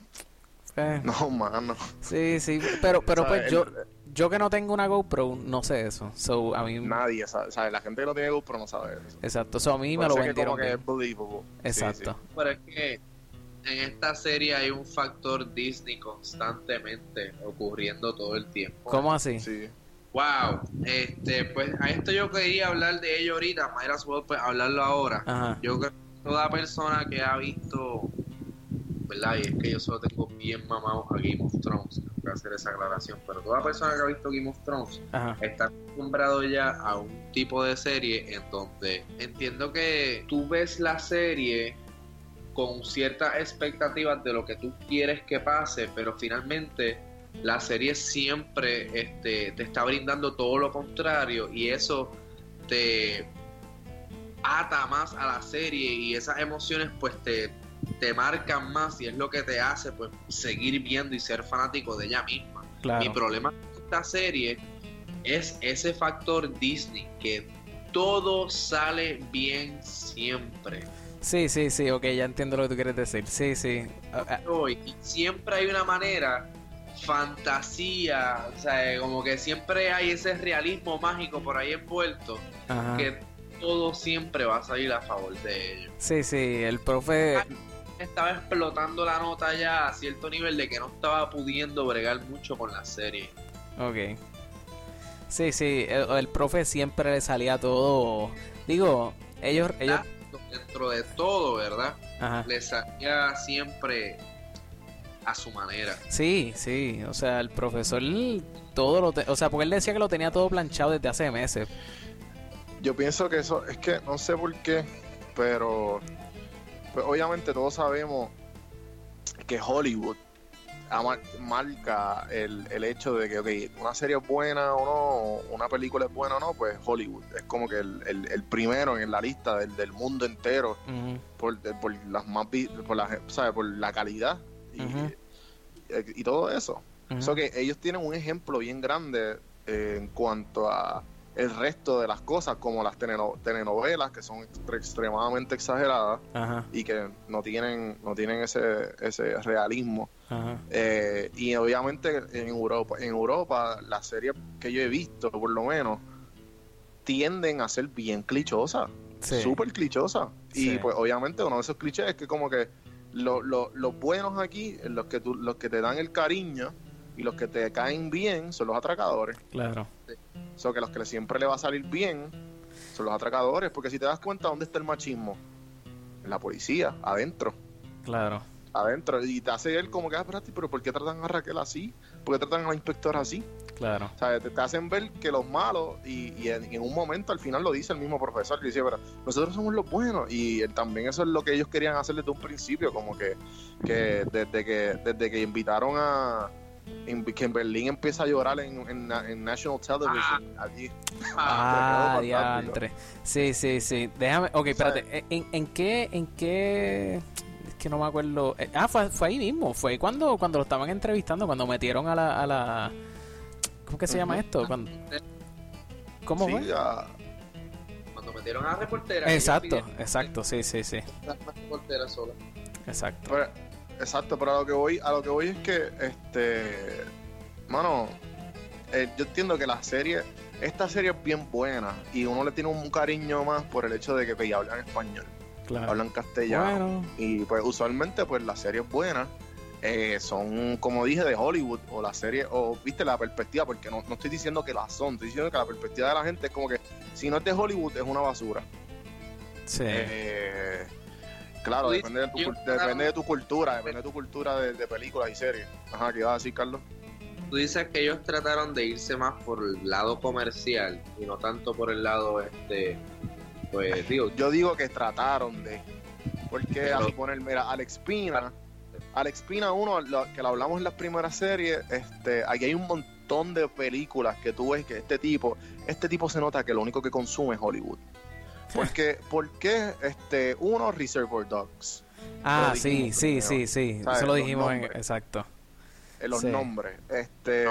eh, no, mano. sí, sí, pero, pero ¿Sabes? pues yo, yo que no tengo una GoPro, no sé eso. So, a mí, Nadie sabe, ¿sabes? La gente que no tiene GoPro no sabe eso. exacto, so, a mí me lo es que vendieron como que es believable. Sí, Exacto. Pero es que en esta serie hay un factor Disney constantemente ocurriendo todo el tiempo. ¿Cómo así? Sí, sí. Wow, este, pues a esto yo quería hablar de ello ahorita, might as well pues, hablarlo ahora. Ajá. Yo creo que toda persona que ha visto, ¿verdad? Y es que yo solo tengo bien mamado a Game of Thrones, tengo que hacer esa aclaración, pero toda persona que ha visto Game of Thrones Ajá. está acostumbrado ya a un tipo de serie en donde entiendo que tú ves la serie con ciertas expectativas de lo que tú quieres que pase, pero finalmente la serie siempre este, te está brindando todo lo contrario y eso te ata más a la serie y esas emociones pues te, te marcan más y es lo que te hace pues seguir viendo y ser fanático de ella misma. Mi problema con esta serie es ese factor Disney, que todo sale bien siempre. Sí, sí, sí, ok, ya entiendo lo que tú quieres decir. Sí, sí. Ah, ah, Hoy, siempre hay una manera, fantasía, o sea, como que siempre hay ese realismo mágico por ahí envuelto, Ajá. que todo siempre va a salir a favor de ellos. Sí, sí, el profe... Estaba explotando la nota ya a cierto nivel de que no estaba pudiendo bregar mucho con la serie. Ok. Sí, sí, el, el profe siempre le salía todo... Digo, ellos... ellos Dentro de todo, ¿verdad? ajá. le salía siempre a su manera. Sí, sí, o sea, el profesor todo lo... te- o sea, porque él decía que lo tenía todo planchado desde hace meses. Yo pienso que eso, es que no sé por qué, pero pues obviamente todos sabemos que Hollywood ama- marca el, el hecho de que, ok, una serie es buena o no, una película es buena o no, pues Hollywood es como que el, el- el primero en la lista del, del mundo entero por, de- por las más por la, ¿sabes? por la calidad y, Ujú. y, y todo eso. So que ellos tienen un ejemplo bien grande eh, en cuanto a el resto de las cosas, como las telenovelas, que son extre- extremadamente exageradas y que no tienen, no tienen ese, ese realismo. Eh, y obviamente en Europa, en Europa, las series que yo he visto, por lo menos, tienden a ser bien clichosas, Sí. súper clichosas. Sí. Y pues obviamente uno de esos clichés es que como que lo- lo- los buenos aquí, los que, tú- los que te dan el cariño y los que te caen bien son los atracadores. Claro. So que los que siempre le va a salir bien son los atracadores, porque si te das cuenta, ¿dónde está el machismo? En la policía, adentro. Claro. adentro. Y te hace él como que, ah, pero ¿por qué tratan a Raquel así? ¿Por qué tratan a la inspectora así? Claro. O sea, te, te hacen ver que los malos, y, y en, en un momento al final lo dice el mismo profesor, que dice, pero nosotros somos los buenos. Y él, también eso es lo que ellos querían hacer desde un principio, como que, que desde que desde que invitaron a... en- que en Berlín empieza a llorar en, en, en National Television. allí. Ah, te quedó fantástico. diantre. Sí, sí, sí. Déjame. Ok, espérate. ¿En, en qué. ¿En qué.? Que no me acuerdo. Eh, Ah, fue, fue ahí mismo. Fue cuando, cuando lo estaban entrevistando, cuando metieron a la. A la ¿Cómo que se llama esto? Cuando- ¿Cómo Sí, fue? ya- Cuando metieron a la reportera. Exacto, exacto, sí, sí, sí. reportera sola. Exacto. Pero- exacto, pero a lo que voy, a lo que voy es que, este, mano, eh, yo entiendo que la serie, esta serie es bien buena y uno le tiene un cariño más por el hecho de que pues, hablan español, Claro. hablan castellano Bueno, y pues usualmente pues las series buenas eh, son como dije de Hollywood o la serie o viste la perspectiva porque no, no estoy diciendo que las son, estoy diciendo que la perspectiva de la gente es como que si no es de Hollywood es una basura. sí. Eh, claro, depende de, tu, depende de tu cultura, depende de tu cultura de, de películas y series. Ajá, ¿qué ibas a decir, Carlos? Tú dices que ellos trataron de irse más por el lado comercial y no tanto por el lado, este, pues digo, Yo digo que trataron de. Porque Pero- así poner, mira, Alex Pina, Alex Pina, uno, lo- que lo hablamos en las primeras series, este, aquí hay un montón de películas que tú ves que este tipo, este tipo se nota que lo único que consume es Hollywood. Porque, porque este, uno, Reservoir Dogs. Ah, sí, sí, sí, sí. ¿Sabes? Eso lo dijimos en. Exacto. en los Sí. nombres. Este,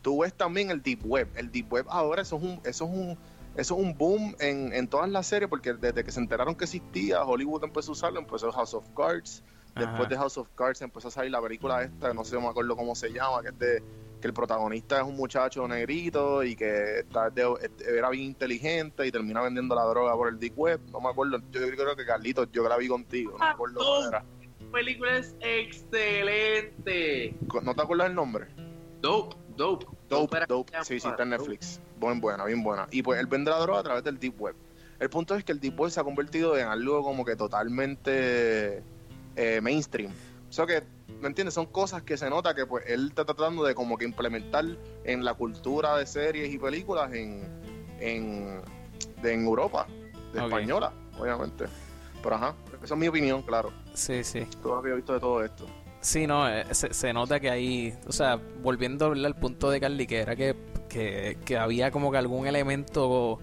tú ves también el deep web. El deep web ahora eso es un, eso es un, eso es un boom en, en todas las series porque desde que se enteraron que existía, Hollywood empezó a usarlo, empezó House of Cards. Después Ajá. de House of Cards empezó a salir la película esta, no sé, no me acuerdo cómo se llama, que es de que el protagonista es un muchacho negrito y que está de- era bien inteligente y termina vendiendo la droga por el deep web. No me acuerdo, yo creo que Carlitos, yo la vi contigo, no me acuerdo cuál era. La película es excelente. ¿No te acuerdas el nombre? Dope, dope. Dope, era- dope. Sí, sí, está en Netflix. Buen, buena, bien buena. Y pues él vende la droga a través del Deep Web. El punto es que el Deep Web se ha convertido en algo como que totalmente eh, mainstream. O sea que, ¿me entiendes? Son cosas que se nota que pues él está tratando de como que implementar en la cultura de series y películas en, en, de- en Europa, de española, obviamente. Pero ajá, esa es mi opinión, claro. Sí, sí. Todo lo que he visto de todo esto. Sí, no, eh, se, se nota que ahí, o sea, volviendo al punto de Carly, que era que, que, que había como que algún elemento,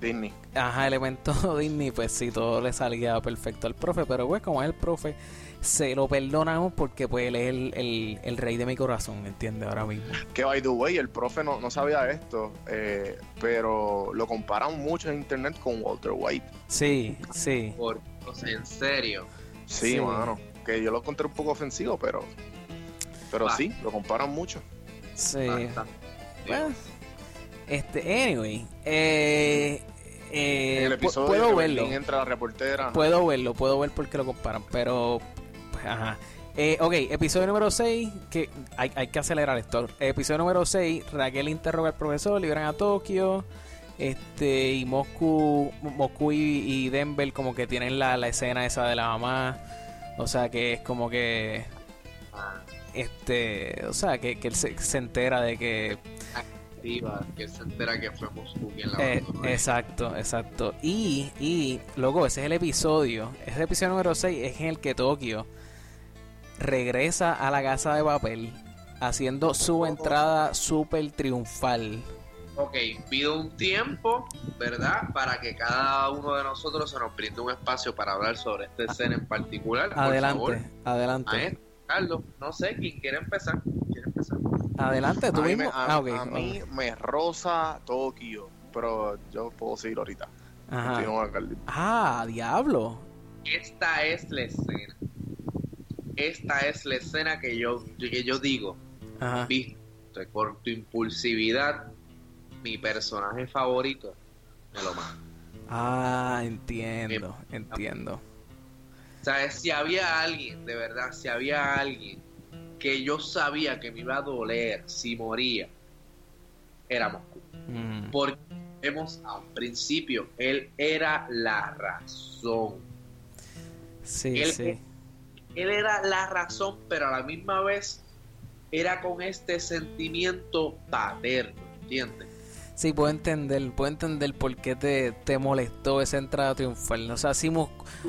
Disney. ajá, elemento Disney, pues sí, todo le salía perfecto al profe, pero pues como es el profe, se lo perdonamos porque pues él es el, el, el rey de mi corazón, ¿entiendes? Ahora mismo. Que by the way, el profe no, no sabía esto, eh, pero lo comparan mucho en internet con Walter White. Sí, sí. Por, o sea, en serio. Sí, Sí. mano. Que yo lo encontré un poco ofensivo, pero. Pero sí, lo comparan mucho. Sí. Bueno, este, anyway, eh, eh, en el pu- episodio puedo verlo. Entra la reportera. Puedo verlo, puedo ver por qué lo comparan, pero... pues, ajá. Eh, ok, episodio número 6, que hay, hay que acelerar esto. Episodio número 6, Raquel interroga al profesor, liberan a Tokio. Este, y Moscú, Moscú y, y Denver como que tienen la, la escena esa de la mamá. O sea que es como que... Este, o sea, que, que él se, se entera de que que se entera que fue Moscú quien la Eh, exacto, exacto. Y, y, luego, ese es el episodio. Ese episodio número 6 es en el que Tokio regresa a la casa de papel haciendo su entrada súper triunfal. Ok, pido un tiempo, ¿verdad? Para que cada uno de nosotros se nos brinde un espacio para hablar sobre esta escena en particular. Por Adelante, favor, adelante. Maestro, Carlos, no sé, ¿quién quiere empezar? ¿Quién quiere empezar? Adelante, tú a mí, mismo. me, a- ah, a mí me rosa Tokio. Pero yo puedo seguir ahorita. Ajá. Ah, diablo. Esta es la escena. Esta es la escena que yo, que yo digo. Ajá. Viste, por tu impulsividad, mi personaje favorito me lo mata. Ah, entiendo, entiendo. O sea, si había alguien, de verdad, si había alguien que yo sabía que me iba a doler si moría, era Moscú. Mm, Porque vemos a un principio, él era la razón. sí, él- sí. él era la razón, pero a la misma vez era con este sentimiento paterno, ¿entiendes? Sí, puedo entender, puedo entender por qué te, te molestó esa entrada triunfal. O sea,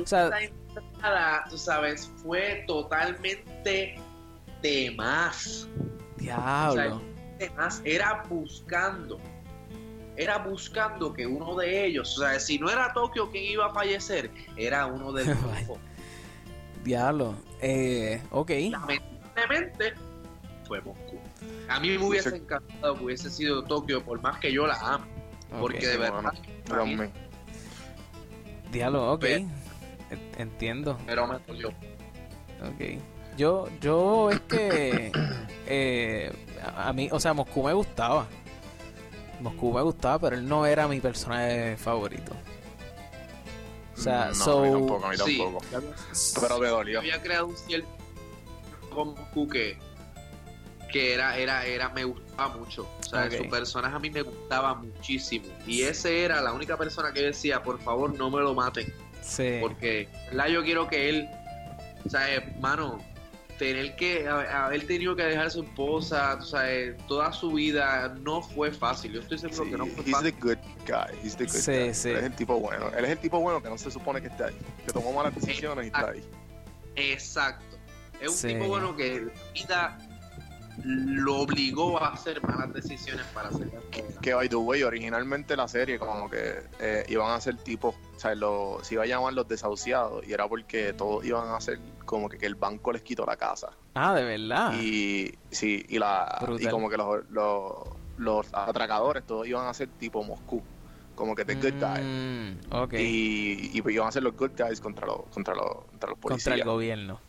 o sea, Esa entrada, tú sabes, fue totalmente de más. diablo. de más, era buscando, era buscando que uno de ellos, o sea, si no era Tokio quien iba a fallecer, era uno del grupo. Diablo. Eh, ok. Lamentablemente fue Moscú. A mí me hubiese encantado que hubiese sido Tokio, por más que yo la amo, porque de verdad. Diablo, ok. Entiendo. pero me dolió. Ok. Yo, yo es que eh, a mí, o sea, Moscú me gustaba. Moscú me gustaba, pero él no era mi personaje favorito. O sea, no, so, a mí tampoco, a mí Sí. tampoco. Pero me dolió. había creado un cierto con Moscú que, que era, era, era, me gustaba mucho. O sea, Ok. su personaje a mí me gustaba muchísimo. Y ese era la única persona que decía, por favor, no me lo maten. sí. Porque, ¿verdad? Yo quiero que él, o sea, hermano, tener que haber tenido que dejar a su esposa, o sea, eh, toda su vida no fue fácil. Yo estoy seguro Sí, que no fue he's the fácil. good guy. He's the good Sí, guy. sí. Él es el tipo bueno. Él es el tipo bueno que no se supone que esté ahí. Que tomó malas decisiones y está ahí. Exacto. Es un Sí. tipo bueno que vida lo obligó a hacer malas decisiones para hacer. Que by the way, originalmente la serie como que eh, iban a ser tipos, o sea, lo- se iba a llamar los desahuciados y era porque todos iban a ser como que, que el banco les quitó la casa. Ah, de verdad. Y sí, y la y como que los, los, los atracadores todos iban a ser tipo Moscú, como que the good guy. Mm, ok. Y, y pues iban a ser los good guys contra los contra los, contra los Contra policías. el gobierno.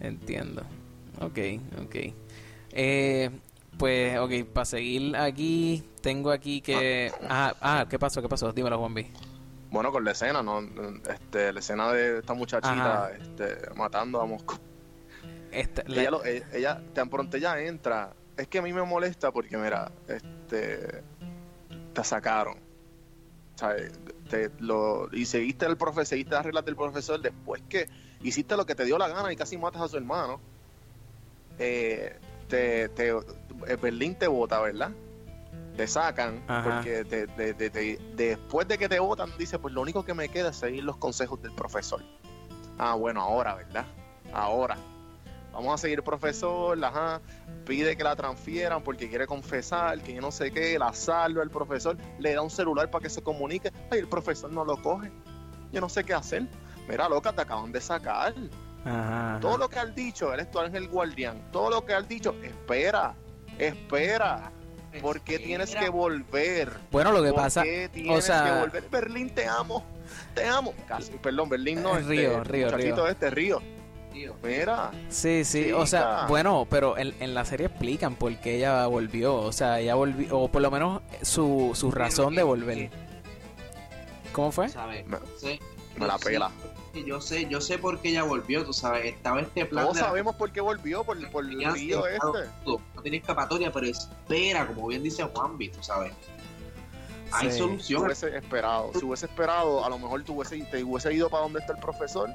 Entiendo. Ok, ok. Eh, pues, ok, para seguir aquí, tengo aquí que... Ah, ah, ¿qué pasó? ¿Qué pasó? Dímelo, Juan B. Bueno, con la escena, ¿no? Este, la escena de esta muchachita este, matando a Moscú. Esta- la- ella, lo- e- ella, tan pronto ella entra, es que a mí me molesta porque, mira, este, te sacaron. O sea, te, lo, y seguiste el profesor, seguiste las reglas del profesor después que hiciste lo que te dio la gana y casi matas a su hermano. Eh, te, te, eh, Berlín te vota, ¿verdad? Te sacan Ajá. porque te- después de que te votan, dice, pues lo único que me queda es seguir los consejos del profesor. Ah, bueno, ahora, ¿verdad? Ahora. Vamos a seguir profesor, ajá, pide que la transfieran porque quiere confesar, que yo no sé qué, la salva el profesor, le da un celular para que se comunique, ay, el profesor no lo coge, yo no sé qué hacer. Mira, loca, te acaban de sacar. Ajá, Todo ajá. lo que has dicho, eres tu ángel guardián, todo lo que has dicho, espera, espera, ¿por qué tienes que volver? Bueno, lo que ¿Por pasa... qué tienes sea- que volver? Berlín, te amo, te amo. Casi, perdón, Berlín no, Eh, este, Río, el Río, Río. este, Río. Tío. Mira, Sí, sí, o sea, bueno, pero en, en la serie explican por qué ella volvió, o sea, ella volvió, o por lo menos su, su razón de volver. ¿Cómo fue? Me- Sí. me la Sí, Yo sé, yo sé por qué ella volvió, tú sabes, estaba este plan Todos la- sabemos por qué volvió, por, por el río este. todo. No tiene escapatoria, pero espera, como bien dice Juanvi, tú sabes. Hay Sí. Si solución. hubiese esperado, si hubiese esperado, a lo mejor tú hubiese, te hubiese ido para donde está el profesor,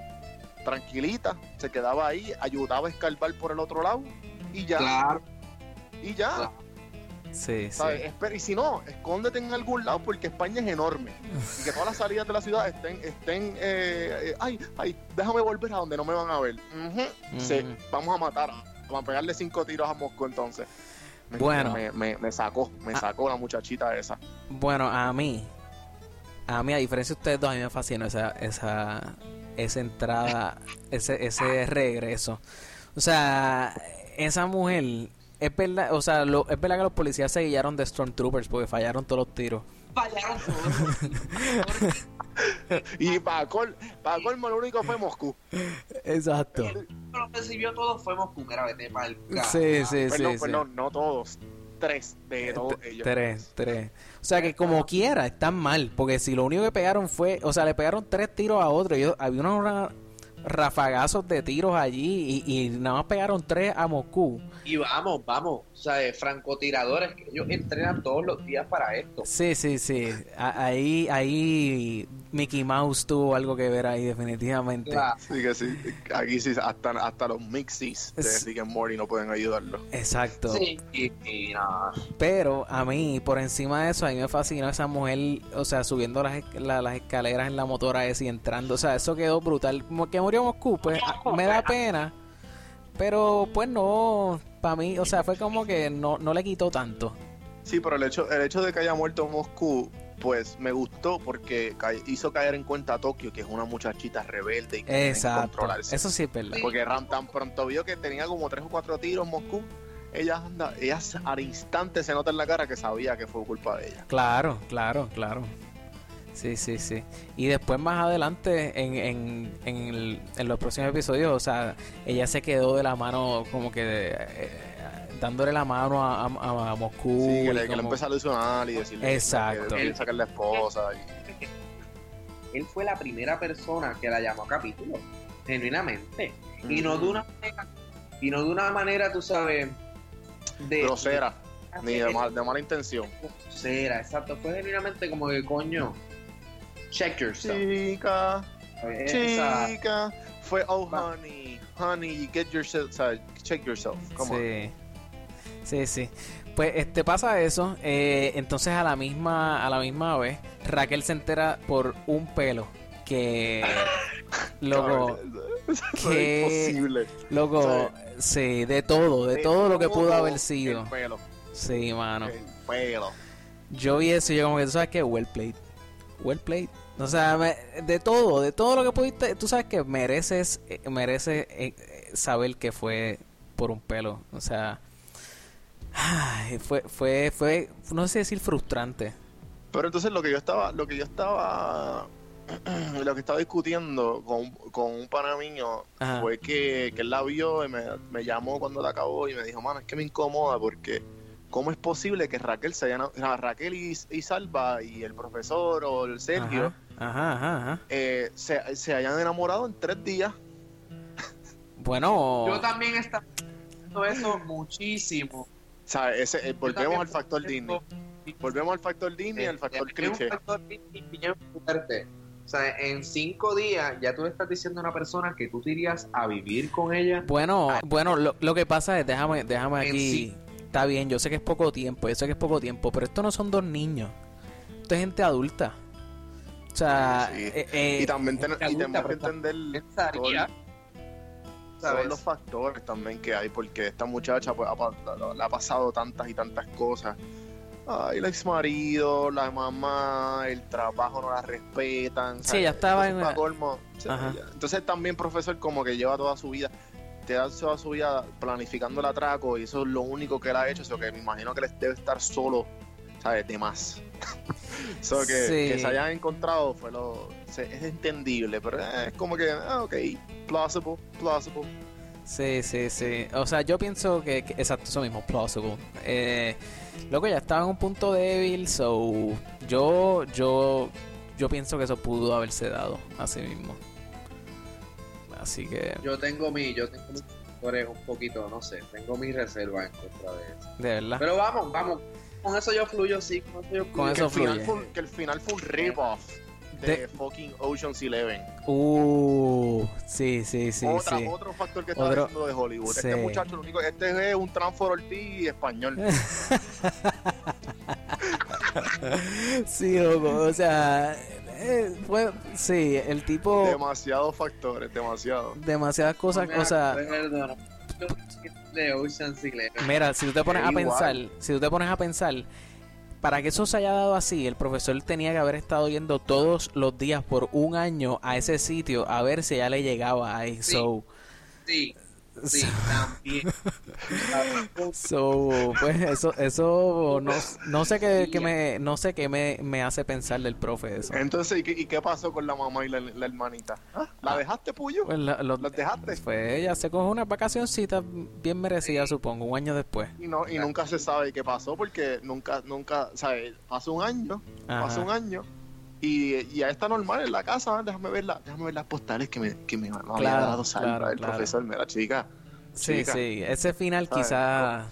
tranquilita, se quedaba ahí, ayudaba a escarbar por el otro lado y ya, Claro, y ya. claro. Sí, sí. y si no, escóndete en algún lado porque España es enorme y que todas las salidas de la ciudad estén, estén, eh, eh, ay, ay, déjame volver a donde no me van a ver. Sí, vamos a matar, vamos a pegarle cinco tiros a Moscú entonces. Me- Bueno. me, me, me sacó, me Ah. sacó la muchachita esa. Bueno, a mí, a mí, a diferencia de ustedes dos, a mí me fascinó esa, esa, esa entrada, ese, ese regreso. O sea, esa mujer, es verdad, o sea, lo- es verdad que los policías se guiaron de Stormtroopers porque fallaron todos los tiros. Fallaron todos. Y para col, para colmo lo único fue Moscú. Exacto. Lo recibió todo fue Moscú, para el Sí, sí, Perdón, sí. sí. perdón, no todos, tres de todos T- ellos. Tres, tres. O sea que como quiera, están mal. Porque si lo único que pegaron fue, o sea, le pegaron tres tiros a otro. Y había unos ra- rafagazos de tiros allí y, y nada más pegaron tres a Moscú. Y vamos, vamos, o sea, francotiradores, que ellos entrenan todos los días para esto. Sí, sí, sí. Ahí, ahí Mickey Mouse tuvo algo que ver ahí, definitivamente. Claro. Sí que sí. Aquí sí, hasta, hasta los mixies de Rick and Morty no pueden ayudarlo. Exacto. Sí, y, y no. Pero a mí, por encima de eso, a mí me fascinó esa mujer, o sea, subiendo las, la- las escaleras en la motora esa y entrando. O sea, eso quedó brutal. Como que murió Moscú, pues me da pena. Pero pues no, para mí, o sea, fue como que no, no le quitó tanto. Sí, pero el hecho, el hecho de que haya muerto Moscú, pues me gustó porque hizo caer en cuenta a Tokio, que es una muchachita rebelde y que Exacto. controlarse. Eso sí es verdad. Porque Ram tan pronto vio que tenía como tres o cuatro tiros Moscú, ella anda, ella al instante se nota en la cara que sabía que fue culpa de ella. Claro, claro, claro. Sí, sí, sí. Y después más adelante, en, en, en, el- en los próximos episodios, o sea, ella se quedó de la mano como que eh, dándole la mano a, a- a Moscú. Sí, que y le, que le como- empezó a ilusionar y decirle Exacto. que es la esposa. y- Él fue la primera persona que la llamó a capítulo, genuinamente. Y no de una manera, y no de una manera, tú sabes, de grosera, ni de, mal- de mala intención. grosera, exacto. Fue genuinamente como que coño, check yourself. Chica, Esa- chica, fue oh honey, honey, get yourself, check yourself, come on. Sí. Sí. Pues este pasa eso, eh, entonces a la misma a la misma vez Raquel se entera por un pelo que loco, que- imposible. loco, sí, de todo, de todo lo que pudo haber sido. El pelo, Sí, mano. el pelo. Yo vi eso y yo como que tú sabes que well played. Well played. O sea, me- de todo, de todo lo que pudiste, tú sabes que mereces eh, mereces eh, eh, saber que fue por un pelo, o sea, ay, fue fue fue no sé decir frustrante. Pero entonces lo que yo estaba, lo que yo estaba, lo que estaba discutiendo con, con un pana mío Ajá. fue que, que él la vio y me, me llamó cuando la acabó y me dijo, mano, es que me incomoda porque ¿cómo es posible que Raquel se haya, Raquel y, y Salva y el profesor o el Sergio Ajá, ajá, ajá. eh, se, se hayan enamorado en tres días? Bueno, Yo también estaba haciendo eso muchísimo. O sea, ese, eh, volvemos al factor Disney. Volvemos al factor Disney y al factor es un cliché. factor. O sea, en cinco días ya tú le estás diciendo a una persona que tú te irías a vivir con ella. Bueno, bueno, lo, lo que pasa es, déjame, déjame aquí. sí. Está bien, yo sé que es poco tiempo, yo sé que es poco tiempo, pero esto no son dos niños. Esto es gente adulta. O sea, Sí, eh, eh, y también, ten- y adulta, tenemos que pero entender ¿sabes? los factores también que hay, porque esta muchacha pues, ha, le ha pasado tantas y tantas cosas. Ay, el ex marido, la mamá, el trabajo no la respetan. Sí, ella estaba Entonces, en- colmo, sí, ya. Entonces también profesor como que lleva toda su vida, te da toda su vida planificando el atraco y eso es lo único que él ha hecho, eso que me imagino que él debe estar solo, ¿sabes? De más. so que, Sí. que se hayan encontrado fue lo se- es entendible, pero eh, es como que, ah, ok, plausible, plausible. Sí, sí, sí. O sea, yo pienso que, que- exacto, eso mismo, plausible. Eh, loco, ya estaba en un punto débil, so yo, yo, yo pienso que eso pudo haberse dado así mismo. Así que, Yo tengo mi, yo tengo mis factores un poquito, no sé, tengo mis reservas en contra de eso. de verdad. Pero vamos, vamos. Con eso yo fluyo, sí, con eso yo fluyo. Con que, eso el final fluye. fue, un- que el final fue un rip-off de, De- fucking Ocean's Eleven. Uh, sí, sí, sí, Otra, sí. Otro factor que estaba Otro- diciendo de Hollywood. sí. Este muchacho, lo único, este es un Transfor Ortiz español. Sí, loco, o sea, eh, fue, sí, el tipo, demasiados factores, demasiado. demasiadas cosas, No o sea. De Ocean's Eleven. mira, si tú te pones a pensar, si tú te pones a pensar, para que eso se haya dado así, el profesor tenía que haber estado yendo todos los días por un año a ese sitio a ver si ya le llegaba ahí, Sí. so, Sí, sí, también. so, pues eso, eso, no, no sé qué, qué me, no sé qué me, me hace pensar del profe eso. Entonces, ¿y qué, y qué pasó con la mamá y la, la hermanita? ¿Ah? ¿La Ah. dejaste, Puyo? Pues la- lo- ¿Las dejaste? Pues ella se coge una vacacioncita bien merecida, supongo, un año después. Y, no, y nunca se sabe qué pasó porque nunca, nunca, ¿sabes? Pasó un año, Ajá. pasó un año. Y, y ya está normal en la casa, ¿eh? déjame ver, la- déjame ver las postales que me, que me, me había Claro, dado Salva, claro, el claro. profesor, mira chica. Sí, chica. sí, ese final ¿Sabes? quizá...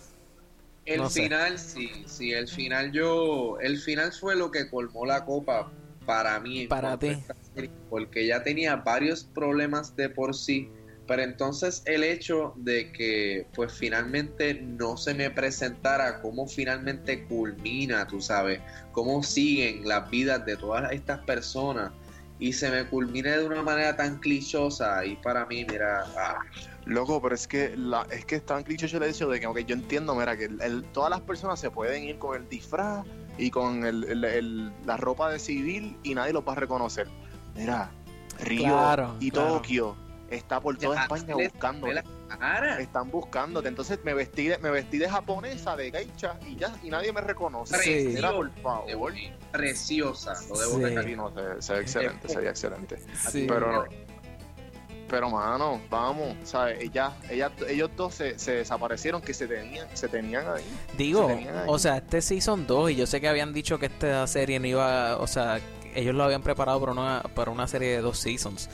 El No sé. final, sí, sí, el final yo, el final fue lo que colmó la copa para mí. Para a ti. esta Porque ya tenía varios problemas de por sí. Pero entonces el hecho de que pues finalmente no se me presentara cómo finalmente culmina, tú sabes, cómo siguen las vidas de todas estas personas y se me culmine de una manera tan clichosa y para mí, mira, ah, Loco, pero es que la, es que es tan cliché el hecho de que, ok, yo entiendo, mira, que el- el- todas las personas se pueden ir con el disfraz y con el, el- el- la ropa de civil y nadie los va a reconocer. Mira, Río Claro, y claro. Tokio está por toda Ya, España buscándote. cara. Están buscándote. Entonces me vestí de, me vestí de japonesa, de geisha y ya, y nadie me reconoce. Sí. Mira, por favor. Preciosa, lo debo Sí. Sí, no, se, se ve excelente, se ve excelente. Sí. Pero, pero mano, vamos, ¿sabes? Ella, ella, ellos dos se, se desaparecieron que se tenían, se tenían ahí. Digo, se tenían ahí. o sea, este season 2 y yo sé que habían dicho que esta serie no iba, o sea, ellos lo habían preparado para una, para una serie de dos seasons.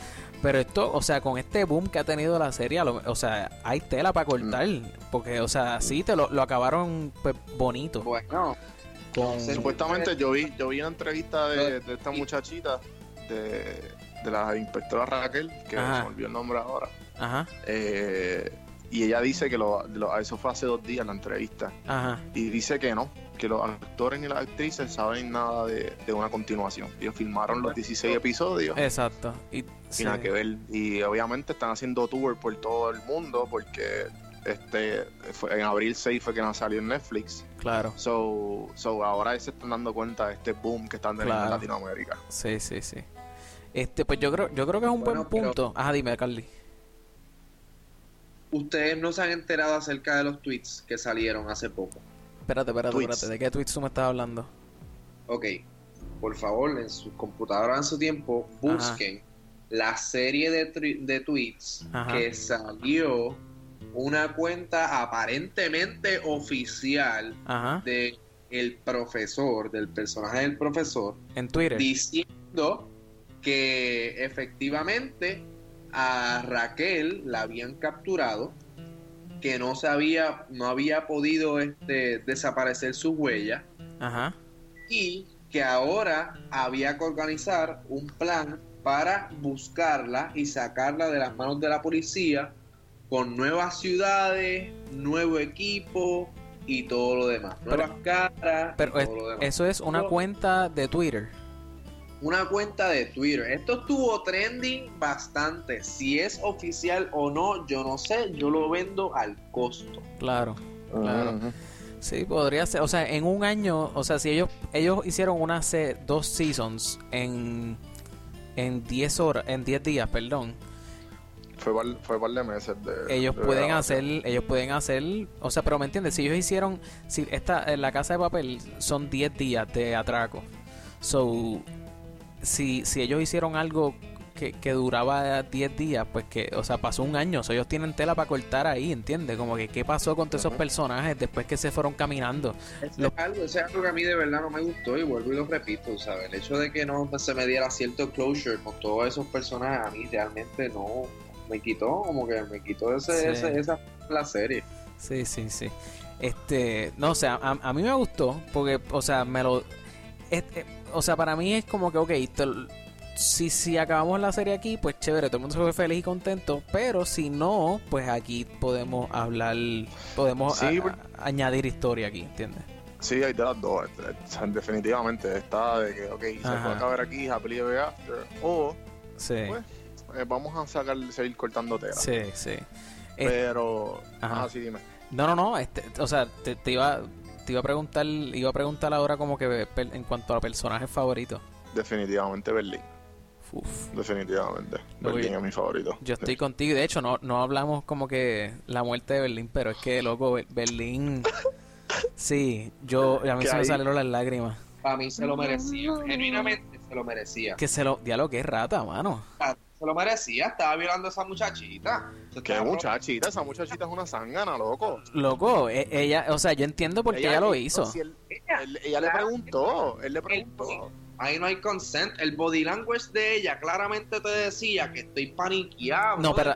Pero esto, o sea, con este boom que ha tenido la serie, lo- o sea, hay tela para cortar. Mm. Porque, o sea, sí, te lo, lo acabaron pues, bonito. Bueno, Con. Supuestamente yo vi, yo vi una entrevista de, de esta muchachita, de, de la inspectora Raquel, que Ajá. se me olvidó el nombre ahora. Ajá, Eh, y ella dice que lo, lo- eso fue hace dos días la entrevista. ajá. Y dice que no, que los actores y las actrices saben nada de, de una continuación. Ellos filmaron los 16 episodios. Exacto. Y, y sí. nada que ver. Y obviamente están haciendo tour por todo el mundo porque este fue- en abril 6 fue que no salió en Netflix. Claro, So, so ahora se están dando cuenta de este boom que están teniendo Claro. en Latinoamérica. sí, sí, sí. Este, pues yo creo, yo creo que es un Bueno, buen pero- punto. Ajá, dime, Carly. Ustedes no se han enterado acerca de los tweets que salieron hace poco. Espérate, espérate, Tweets. espérate. ¿De qué tweets tú me estás hablando? Ok, por favor, en su computadora en su tiempo, busquen la serie de, tweets Ajá. que salió una cuenta aparentemente oficial Ajá. de el profesor, del personaje del profesor, En Twitter. diciendo que efectivamente a Raquel la habían capturado, que no se había, no había podido este, desaparecer su huella Ajá. y que ahora había que organizar un plan para buscarla y sacarla de las manos de la policía con nuevas ciudades, nuevo equipo y todo lo demás, Pero- nuevas caras y Pero es- todo lo demás. eso es una cuenta de Twitter. Una cuenta de Twitter. Esto estuvo trending bastante. Si es oficial o no, yo no sé. Yo lo vendo al costo. Claro. Claro. Sí, podría ser. O sea, en un año, o sea, si ellos ellos hicieron una se dos seasons en en 10 horas, en 10 días, perdón. Fue par, fue par de meses de. Ellos de pueden hacer, ellos pueden hacer, o sea, pero me entiendes, si ellos hicieron si esta en la casa de papel son 10 días de atraco. So si si ellos hicieron algo que, que duraba 10 días, pues que, o sea, pasó un año, so, ellos tienen tela para cortar ahí, ¿entiendes? Como que qué pasó con todos esos personajes después que se fueron caminando. Eso Lo- es, algo, eso es algo que a mí de verdad no me gustó y vuelvo y lo repito, ¿sabes? El hecho de que no se me diera cierto closure con todos esos personajes a mí realmente no me quitó, como que me quitó ese, Sí. ese- esa la serie. Sí, sí, sí. Este, no, o sea, a, a mí me gustó porque, o sea, me lo... este, o sea, para mí es como que, ok, te si, si acabamos la serie aquí, pues chévere, todo el mundo se fue feliz y contento, pero si no, pues aquí podemos hablar, podemos Sí, a- por- a- añadir historia aquí, ¿entiendes? Sí, hay de las dos. definitivamente está de que, ok, se Ajá. puede acabar aquí, happily ever after. O Sí, Pues, eh, vamos a sacar, seguir cortando tela. sí, sí. Eh, Pero. Ajá. Ah, sí, dime. No, no, no, este, o sea, te, te iba te iba a preguntar, iba a preguntar ahora como que en cuanto a personajes favoritos. Definitivamente Berlín. Uf. Definitivamente. Berlín es mi favorito. Yo estoy contigo y de hecho no, no hablamos como que la muerte de Berlín, pero es que loco, Be- Berlín sí, yo a mí se me salieron las lágrimas. Para mí se lo merecía, genuinamente se lo merecía. Que se lo, diablo, que rata, mano. Se lo merecía, estaba violando a esa muchachita. Se Qué muchachita, esa muchachita es una zángana, loco. Loco, e- ella, o sea, yo entiendo por qué ella, lo hizo. si él- Ella, él- ella le preguntó, él le preguntó. Ahí no hay consent. El body language de ella claramente te decía que estoy paniqueado. No, pero-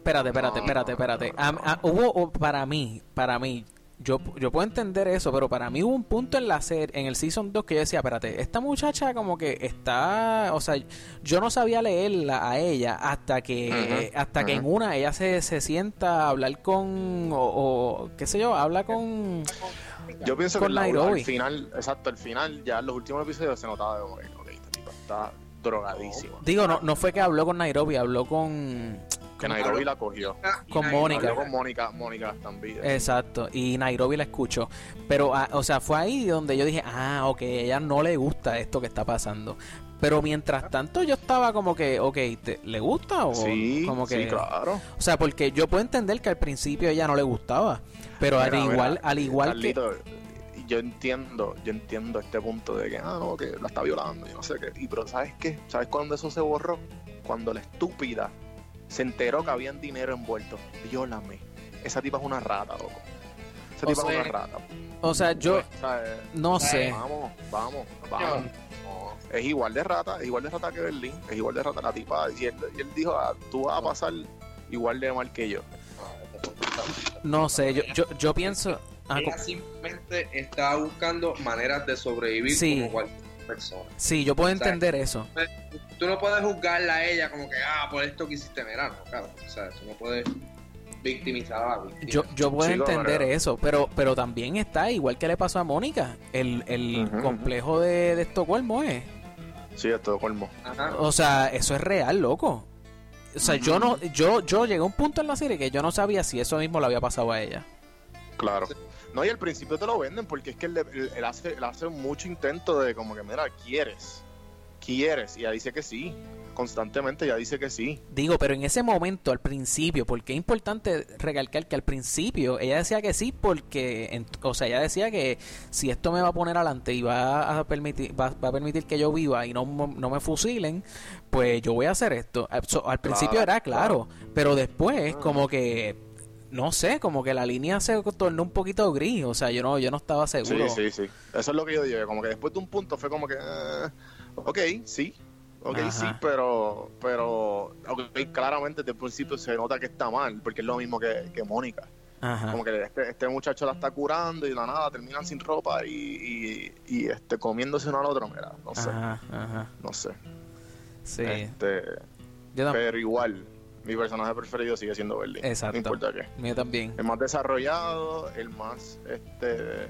Espérate, espérate, espérate, no, espérate. no, A- no. a- hubo, o- para mí, para mí, yo, yo puedo entender eso, pero para mí hubo un punto en la serie, en el Season 2 que yo decía, espérate, esta muchacha como que está, o sea, yo no sabía leerla a ella hasta que, hasta que en una ella se, se sienta a hablar con, o, o, qué sé yo, habla con... Yo pienso Con que la- Nairobi. al final, exacto, al final, ya en los últimos episodios se notaba de ok, ok, esta tipa está drogadísima. Digo, no, no fue que habló con Nairobi, habló con... Que Nairobi la cogió. Con Mónica. Con Mónica, Mónica también. Exacto, y Nairobi la escuchó. Pero, ah, o sea, fue ahí donde yo dije, ah, ok, a ella no le gusta esto que está pasando. Pero mientras tanto yo estaba como que, ok, ¿te- ¿le gusta? O Sí, como que, sí, claro. O sea, porque yo puedo entender que al principio a ella no le gustaba. Pero al igual, mira, al igual Carlito, yo entiendo, yo entiendo este punto de que, ah, no, que la está violando y no sé qué. Y pero ¿sabes qué? ¿Sabes cuándo eso se borró? Cuando la estúpida se enteró que habían dinero envuelto. Viólame. Esa tipa es una rata, loco. Esa O tipa sea, es una rata. o sea, yo ¿Sabes? no sé. Vamos, vamos, vamos. No, Es igual de rata, es igual de rata que Berlín, es igual de rata la tipa. Y él, y él dijo, ah, tú vas a pasar igual de mal que yo. No sé, yo, yo, yo pienso... ah, Ella simplemente estaba buscando maneras de sobrevivir Sí. como cualquier persona. sí, yo puedo entender eso. Tú no puedes juzgarla a ella como que, ah, por esto que hiciste verano, claro. O sea, tú no puedes victimizar a la víctima. Yo, yo puedo Chico, entender eso, pero pero también está igual que le pasó a Mónica, el, el complejo de, de Estocolmo es. Sí, es todo colmo. Ajá. O sea, eso es real, loco. O sea, yo no, yo, yo llegué a un punto en la serie que yo no sabía si eso mismo le había pasado a ella. Claro. No, y al principio te lo venden porque es que él, él- él hace, él hace mucho intento de como que, mira, quieres, quieres, y ella dice que sí, constantemente ella dice que sí. Digo, pero en ese momento, al principio, porque es importante recalcar que al principio ella decía que sí, porque, o sea, ella decía que si esto me va a poner adelante y va a permitir, va, va a permitir que yo viva y no, no me fusilen, pues yo voy a hacer esto. Al principio Claro, era claro, pero después, como que, no sé, como que la línea se tornó un poquito gris, o sea, yo no, yo no estaba seguro. Sí, sí, sí. Eso es lo que yo digo, como que después de un punto fue como que, eh, ok, sí, ok, Ajá. sí, pero, pero, ok, claramente desde el principio se nota que está mal, porque es lo mismo que, que Mónica. Ajá. Como que este, este muchacho la está curando y de la nada terminan sin ropa y, y, y, este, comiéndose uno al otro, mira, no sé, Ajá, ajá. no sé. Sí. Este, yo pero igual, mi personaje preferido sigue siendo Berlín. Exacto. No importa qué. mío también. El más desarrollado, el más, este,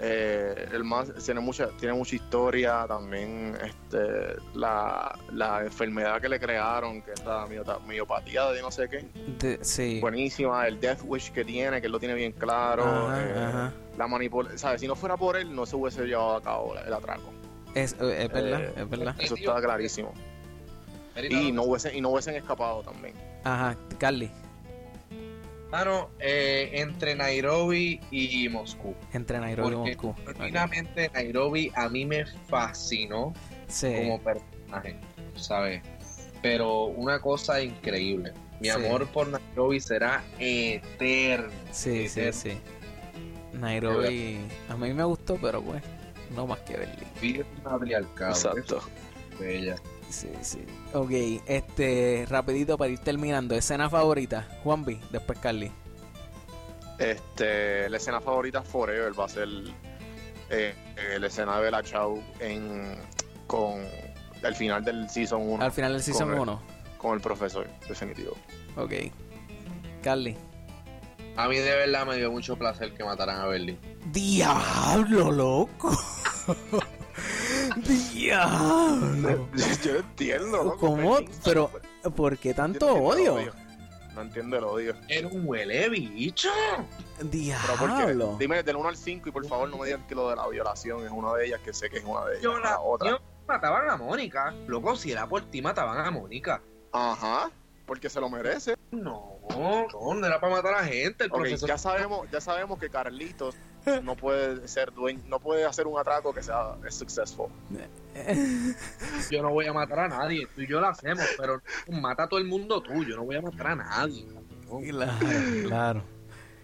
eh, el más, tiene mucha, tiene mucha historia también, este, la, la enfermedad que le crearon, que es la miopatía de no sé qué, De- sí. buenísima, el Death Wish que tiene, que él lo tiene bien claro, Ajá, eh, ajá. la manipulación, ¿sabes? Si no fuera por él, no se hubiese llevado a cabo el atraco. Es, eh, es verdad, Eh, es verdad. Eso está clarísimo. Y no hubiesen, y no hubiesen escapado también. Ajá, Carly, Mano, eh, entre Nairobi y Moscú. entre Nairobi y Moscú. Ok. genuinamente Nairobi a mí me fascinó Sí. como personaje, ¿sabes? Pero una cosa increíble. Mi Sí. amor por Nairobi será eterno. Sí, sí, eterno. sí. Nairobi, a mí me gustó, pero pues, no más que Berlín. Vive un matriarcado. Exacto. bella. Sí, sí. Ok, este, rapidito para ir terminando. Escena favorita, Juan B, después Carly. Este, la escena favorita Forever va a ser eh, eh, la escena de Bella Chao en, con el final del Season 1 Al final del Season Con el- 1. con el profesor, definitivo. Ok. Carly. A mí de verdad me dio mucho placer que mataran a Berlín. Diablo, loco. Diablo. Yo entiendo, loco, ¿Cómo? Pero, ¿por qué tanto no odio? No entiendo el odio. Era un huele bicho. Pero ¿por qué? Diablo. Dime del 1 al 5 y por favor no me digan que lo de la violación es una de ellas, que sé que es una de ellas. Yo la la, otra. yo- mataban a Mónica. Loco, si era por ti, mataban a Mónica. Ajá, porque se lo merece. No, no era para matar a gente. El ya sabemos, ya sabemos que Carlitos no puede ser dueño, no puede hacer un atraco que sea successful. yo no voy a matar a nadie. Tú y yo lo hacemos, pero mata a todo el mundo tú. Yo no voy a matar a nadie. No. Claro, claro.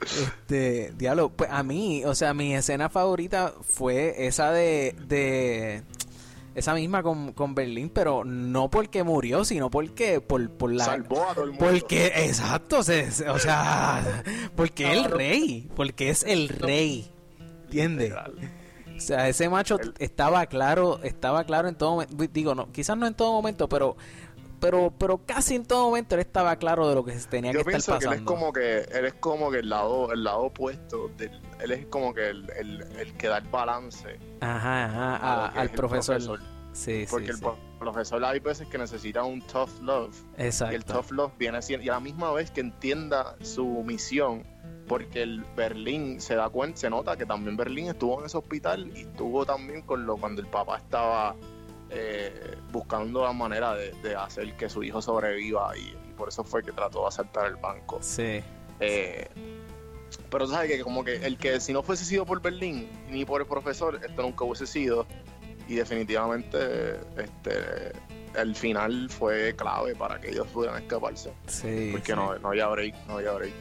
Este, diablo, pues a mí, o sea, mi escena favorita fue esa de, de esa misma con, con Berlín, pero no porque murió, sino porque por, por la... Salvó a todo el mundo. Porque, exacto, se- se- o sea, porque es el rey, porque es el rey, ¿entiendes? O sea, ese macho El- estaba claro, estaba claro en todo momento, digo, no, quizás no en todo momento, pero pero pero casi en todo momento él estaba claro de lo que se tenía Yo que pienso estar que él es pasando. como que él es como que el lado el lado opuesto del, él es como que el, el, el que da el balance Ajá, ajá, a al profesor. profesor. Sí, porque sí, el sí. profesor hay veces que necesita un tough love y el Exacto. tough love viene siendo y a la misma vez que entienda su misión porque el Berlín se da cuenta se nota que también Berlín estuvo en ese hospital y estuvo también con lo cuando el papá estaba eh, buscando la manera de, de hacer que su hijo sobreviva y, y por eso fue que trató de asaltar el banco Sí. Eh, pero tú sabes que como que el que si no fuese sido por Berlín ni por el profesor, esto nunca hubiese sido. Y definitivamente este el final fue clave para que ellos pudieran escaparse. Sí. Porque sí. no, no había break, no había break.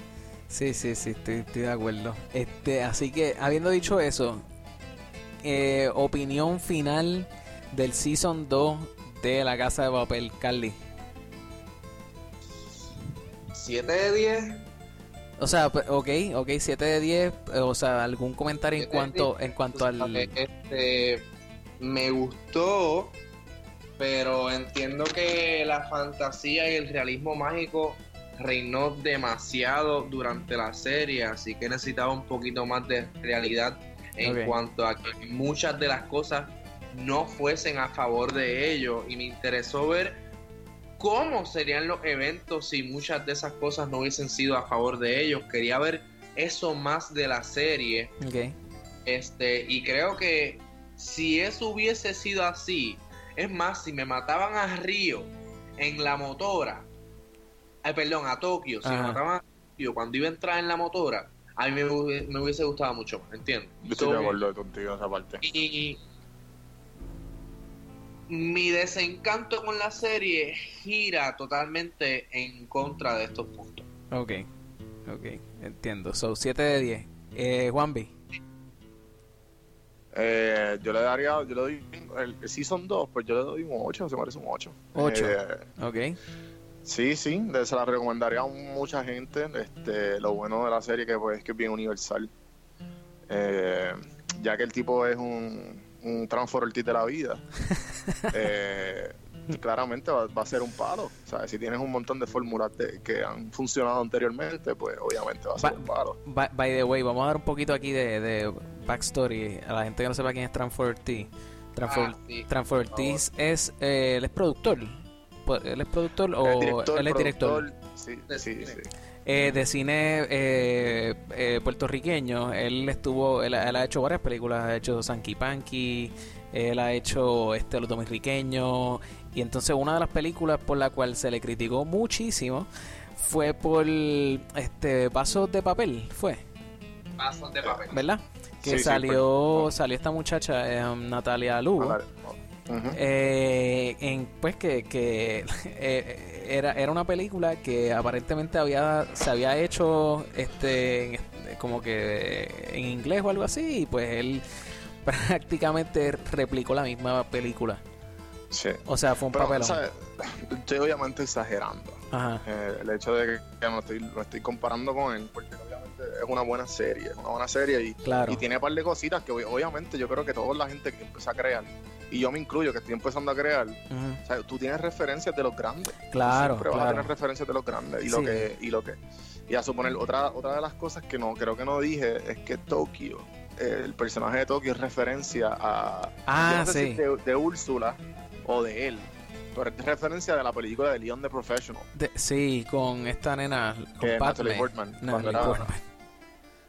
Sí, sí, sí, estoy, estoy de acuerdo. Este, así que, habiendo dicho eso, eh, opinión final del Season 2 de La Casa de Papel, Carly. 7 de 10. O sea, ok, ok, 7 de 10, eh, o sea, algún comentario en cuanto, en cuanto al... Este, me gustó, pero entiendo que la fantasía y el realismo mágico reinó demasiado durante la serie, así que necesitaba un poquito más de realidad en cuanto a que muchas de las cosas no fuesen a favor de ellos y me interesó ver cómo serían los eventos si muchas de esas cosas no hubiesen sido a favor de ellos. Quería ver eso más de la serie. Ok, Este, y creo que si eso hubiese sido así, es más, si me mataban a Río en la motora, ay, perdón, a Tokio, si Ajá. me mataban a Tokio cuando iba a entrar en la motora, a mí me, hubiese- me hubiese gustado mucho, ¿entiendes? Yo estoy So, de acuerdo contigo en esa parte. y mi desencanto con la serie gira totalmente en contra de estos puntos. ok, ok, entiendo. So, 7 de 10. Eh, Juanvi. Eh, yo le daría, yo le doy, el, el Season 2, pues yo le doy un 8, se merece un 8. Ocho. Eh, Ok, Sí, sí, de- se la recomendaría a mucha gente. Este, lo bueno de la serie que pues, es que es bien universal. Eh, ya que el tipo es un, un Transfer de la vida. eh, claramente va, va a ser un palo. O sea, si tienes un montón de fórmulas de- que han funcionado anteriormente, pues obviamente va a ser un palo. By, by the way, vamos a dar un poquito aquí de, de backstory a la gente que no sepa quién es Transfer Ortiz. Transfer, Ah, sí. Transfer Ortiz es, eh, él es productor. ¿Él es productor o él es director? Sí, sí. Eh, de cine eh, eh, puertorriqueño. Él estuvo, él, él ha hecho varias películas, ha hecho Sanky Panky, él ha hecho este Los Dominiqueños. Y entonces una de las películas por la cual se le criticó muchísimo fue por este Pasos de Papel, fue. Pasos de papel. ¿verdad? Que Sí, sí, salió, salió esta muchacha, eh, Natalia Lugo, Eh, en, pues que, que eh, era, era una película que aparentemente había se había hecho este en- como que en inglés o algo así y pues él prácticamente replicó la misma película. Sí. O sea, fue un. ¿sabes? Estoy obviamente exagerando. Ajá. Eh, el hecho de que, me, estoy, me estoy comparando con él, porque obviamente es una buena serie, es una buena serie y, Claro. y tiene un par de cositas que ob- obviamente yo creo que toda la gente que empieza a crear, y yo me incluyo que estoy empezando a crear, o sea, tú tienes referencias de los grandes. Claro, siempre vas a tener referencias de los grandes y lo que y lo que y a suponer otra otra de las cosas que no creo que no dije es que Tokio eh, el personaje de Tokio es referencia a Ah, yo no sé sí. si de, de Úrsula o de él pero es referencia de la película de Leon the Professional De- sí, con esta nena, con Padme. Natalie Portman Natalie Portman.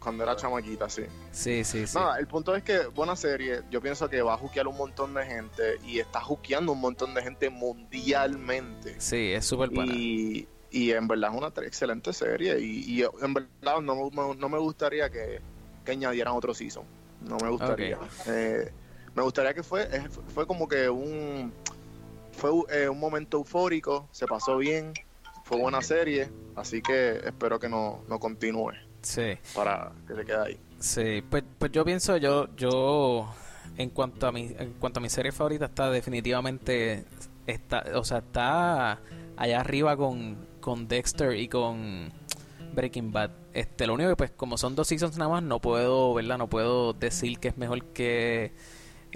Cuando era chamaquita sí. Sí, sí, sí. Nada, el punto es que buena serie, yo pienso que va a juquear un montón de gente y está juqueando un montón de gente mundialmente. Sí, es súper buena. Y, y en verdad es una excelente serie. Y, y en verdad no, me- no me gustaría que, que añadieran otro season. No me gustaría. Eh, me gustaría que fue, fue como que un fue eh, un momento eufórico, se pasó bien, fue buena serie, así que espero que no, no continúe Sí. para que se quede ahí. Sí, pues, pues yo pienso, yo, yo, en cuanto a mi en cuanto a mi serie favorita está definitivamente está o sea está allá arriba con, con Dexter y con Breaking Bad este lo único que pues como son dos seasons nada más no puedo verdad no puedo decir que es mejor que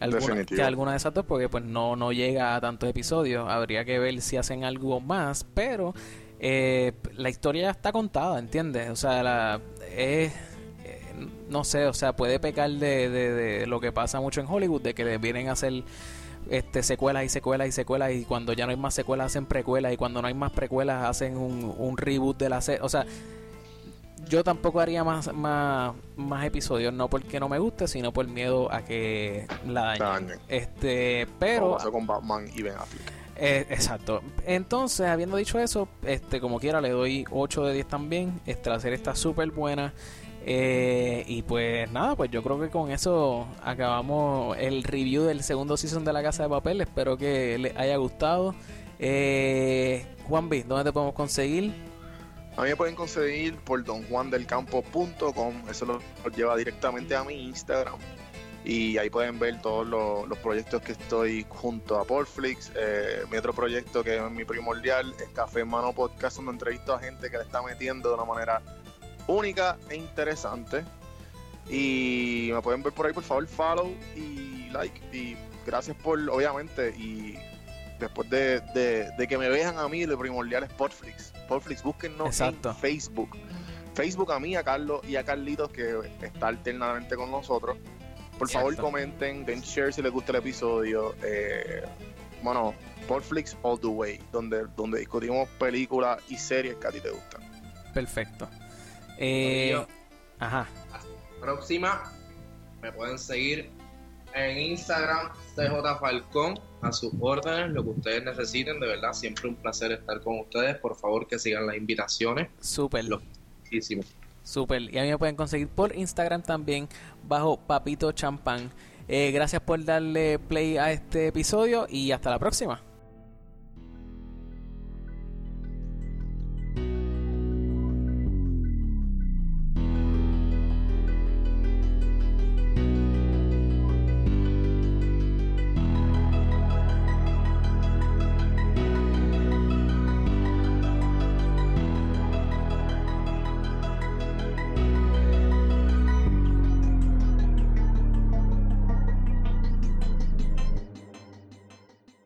alguna, que alguna de esas dos porque pues no no llega a tantos episodios habría que ver si hacen algo más pero eh, la historia ya está contada ¿entiendes? o sea la es eh, no sé, o sea, puede pecar de, de, de lo que pasa mucho en Hollywood, de que le vienen a hacer este secuelas y secuelas y secuelas y cuando ya no hay más secuelas hacen precuelas y cuando no hay más precuelas hacen un, un reboot de la serie, o sea, yo tampoco haría más, más, más episodios, no porque no me guste, sino por miedo a que la dañen. Este, Como pero pasó con Batman y Ben Affleck. Eh, exacto. Entonces, habiendo dicho eso, este, como quiera, le doy 8 de 10 también. Este, la serie está súper buena. Eh, y pues nada, pues yo creo que con eso acabamos el review del segundo season de La Casa de Papel. Espero que les haya gustado. Eh, Juan B, ¿dónde te podemos conseguir? A mí me pueden conseguir por donjuandelcampo.com. Eso lo, lleva directamente a mi Instagram. Y ahí pueden ver todos los, los proyectos que estoy junto a Porflix. Eh, mi otro proyecto que es mi primordial es Café en Mano Podcast, donde entrevisto a gente que le está metiendo de una manera única e interesante. Y me pueden ver por ahí, por favor, follow y like. Y gracias por, obviamente, y después de, de- de que me vean a mí, lo primordial es Porflix. Porflix, búsquennos Exacto. en Facebook. Facebook a mí, a Carlos y a Carlitos, que está alternadamente con nosotros. Por favor, comenten, den share si les gusta el episodio. Eh, bueno, Porflix All the Way, donde, donde discutimos películas y series que a ti te gustan. Perfecto. Eh, ajá. próxima me pueden seguir en Instagram CJ Falcón a sus órdenes lo que ustedes necesiten de verdad siempre un placer estar con ustedes por favor que sigan las invitaciones Súper. Lo- muchísimo Super. Y a mí me pueden conseguir por Instagram también bajo Papito Champán. Eh, gracias por darle play a este episodio y hasta la próxima.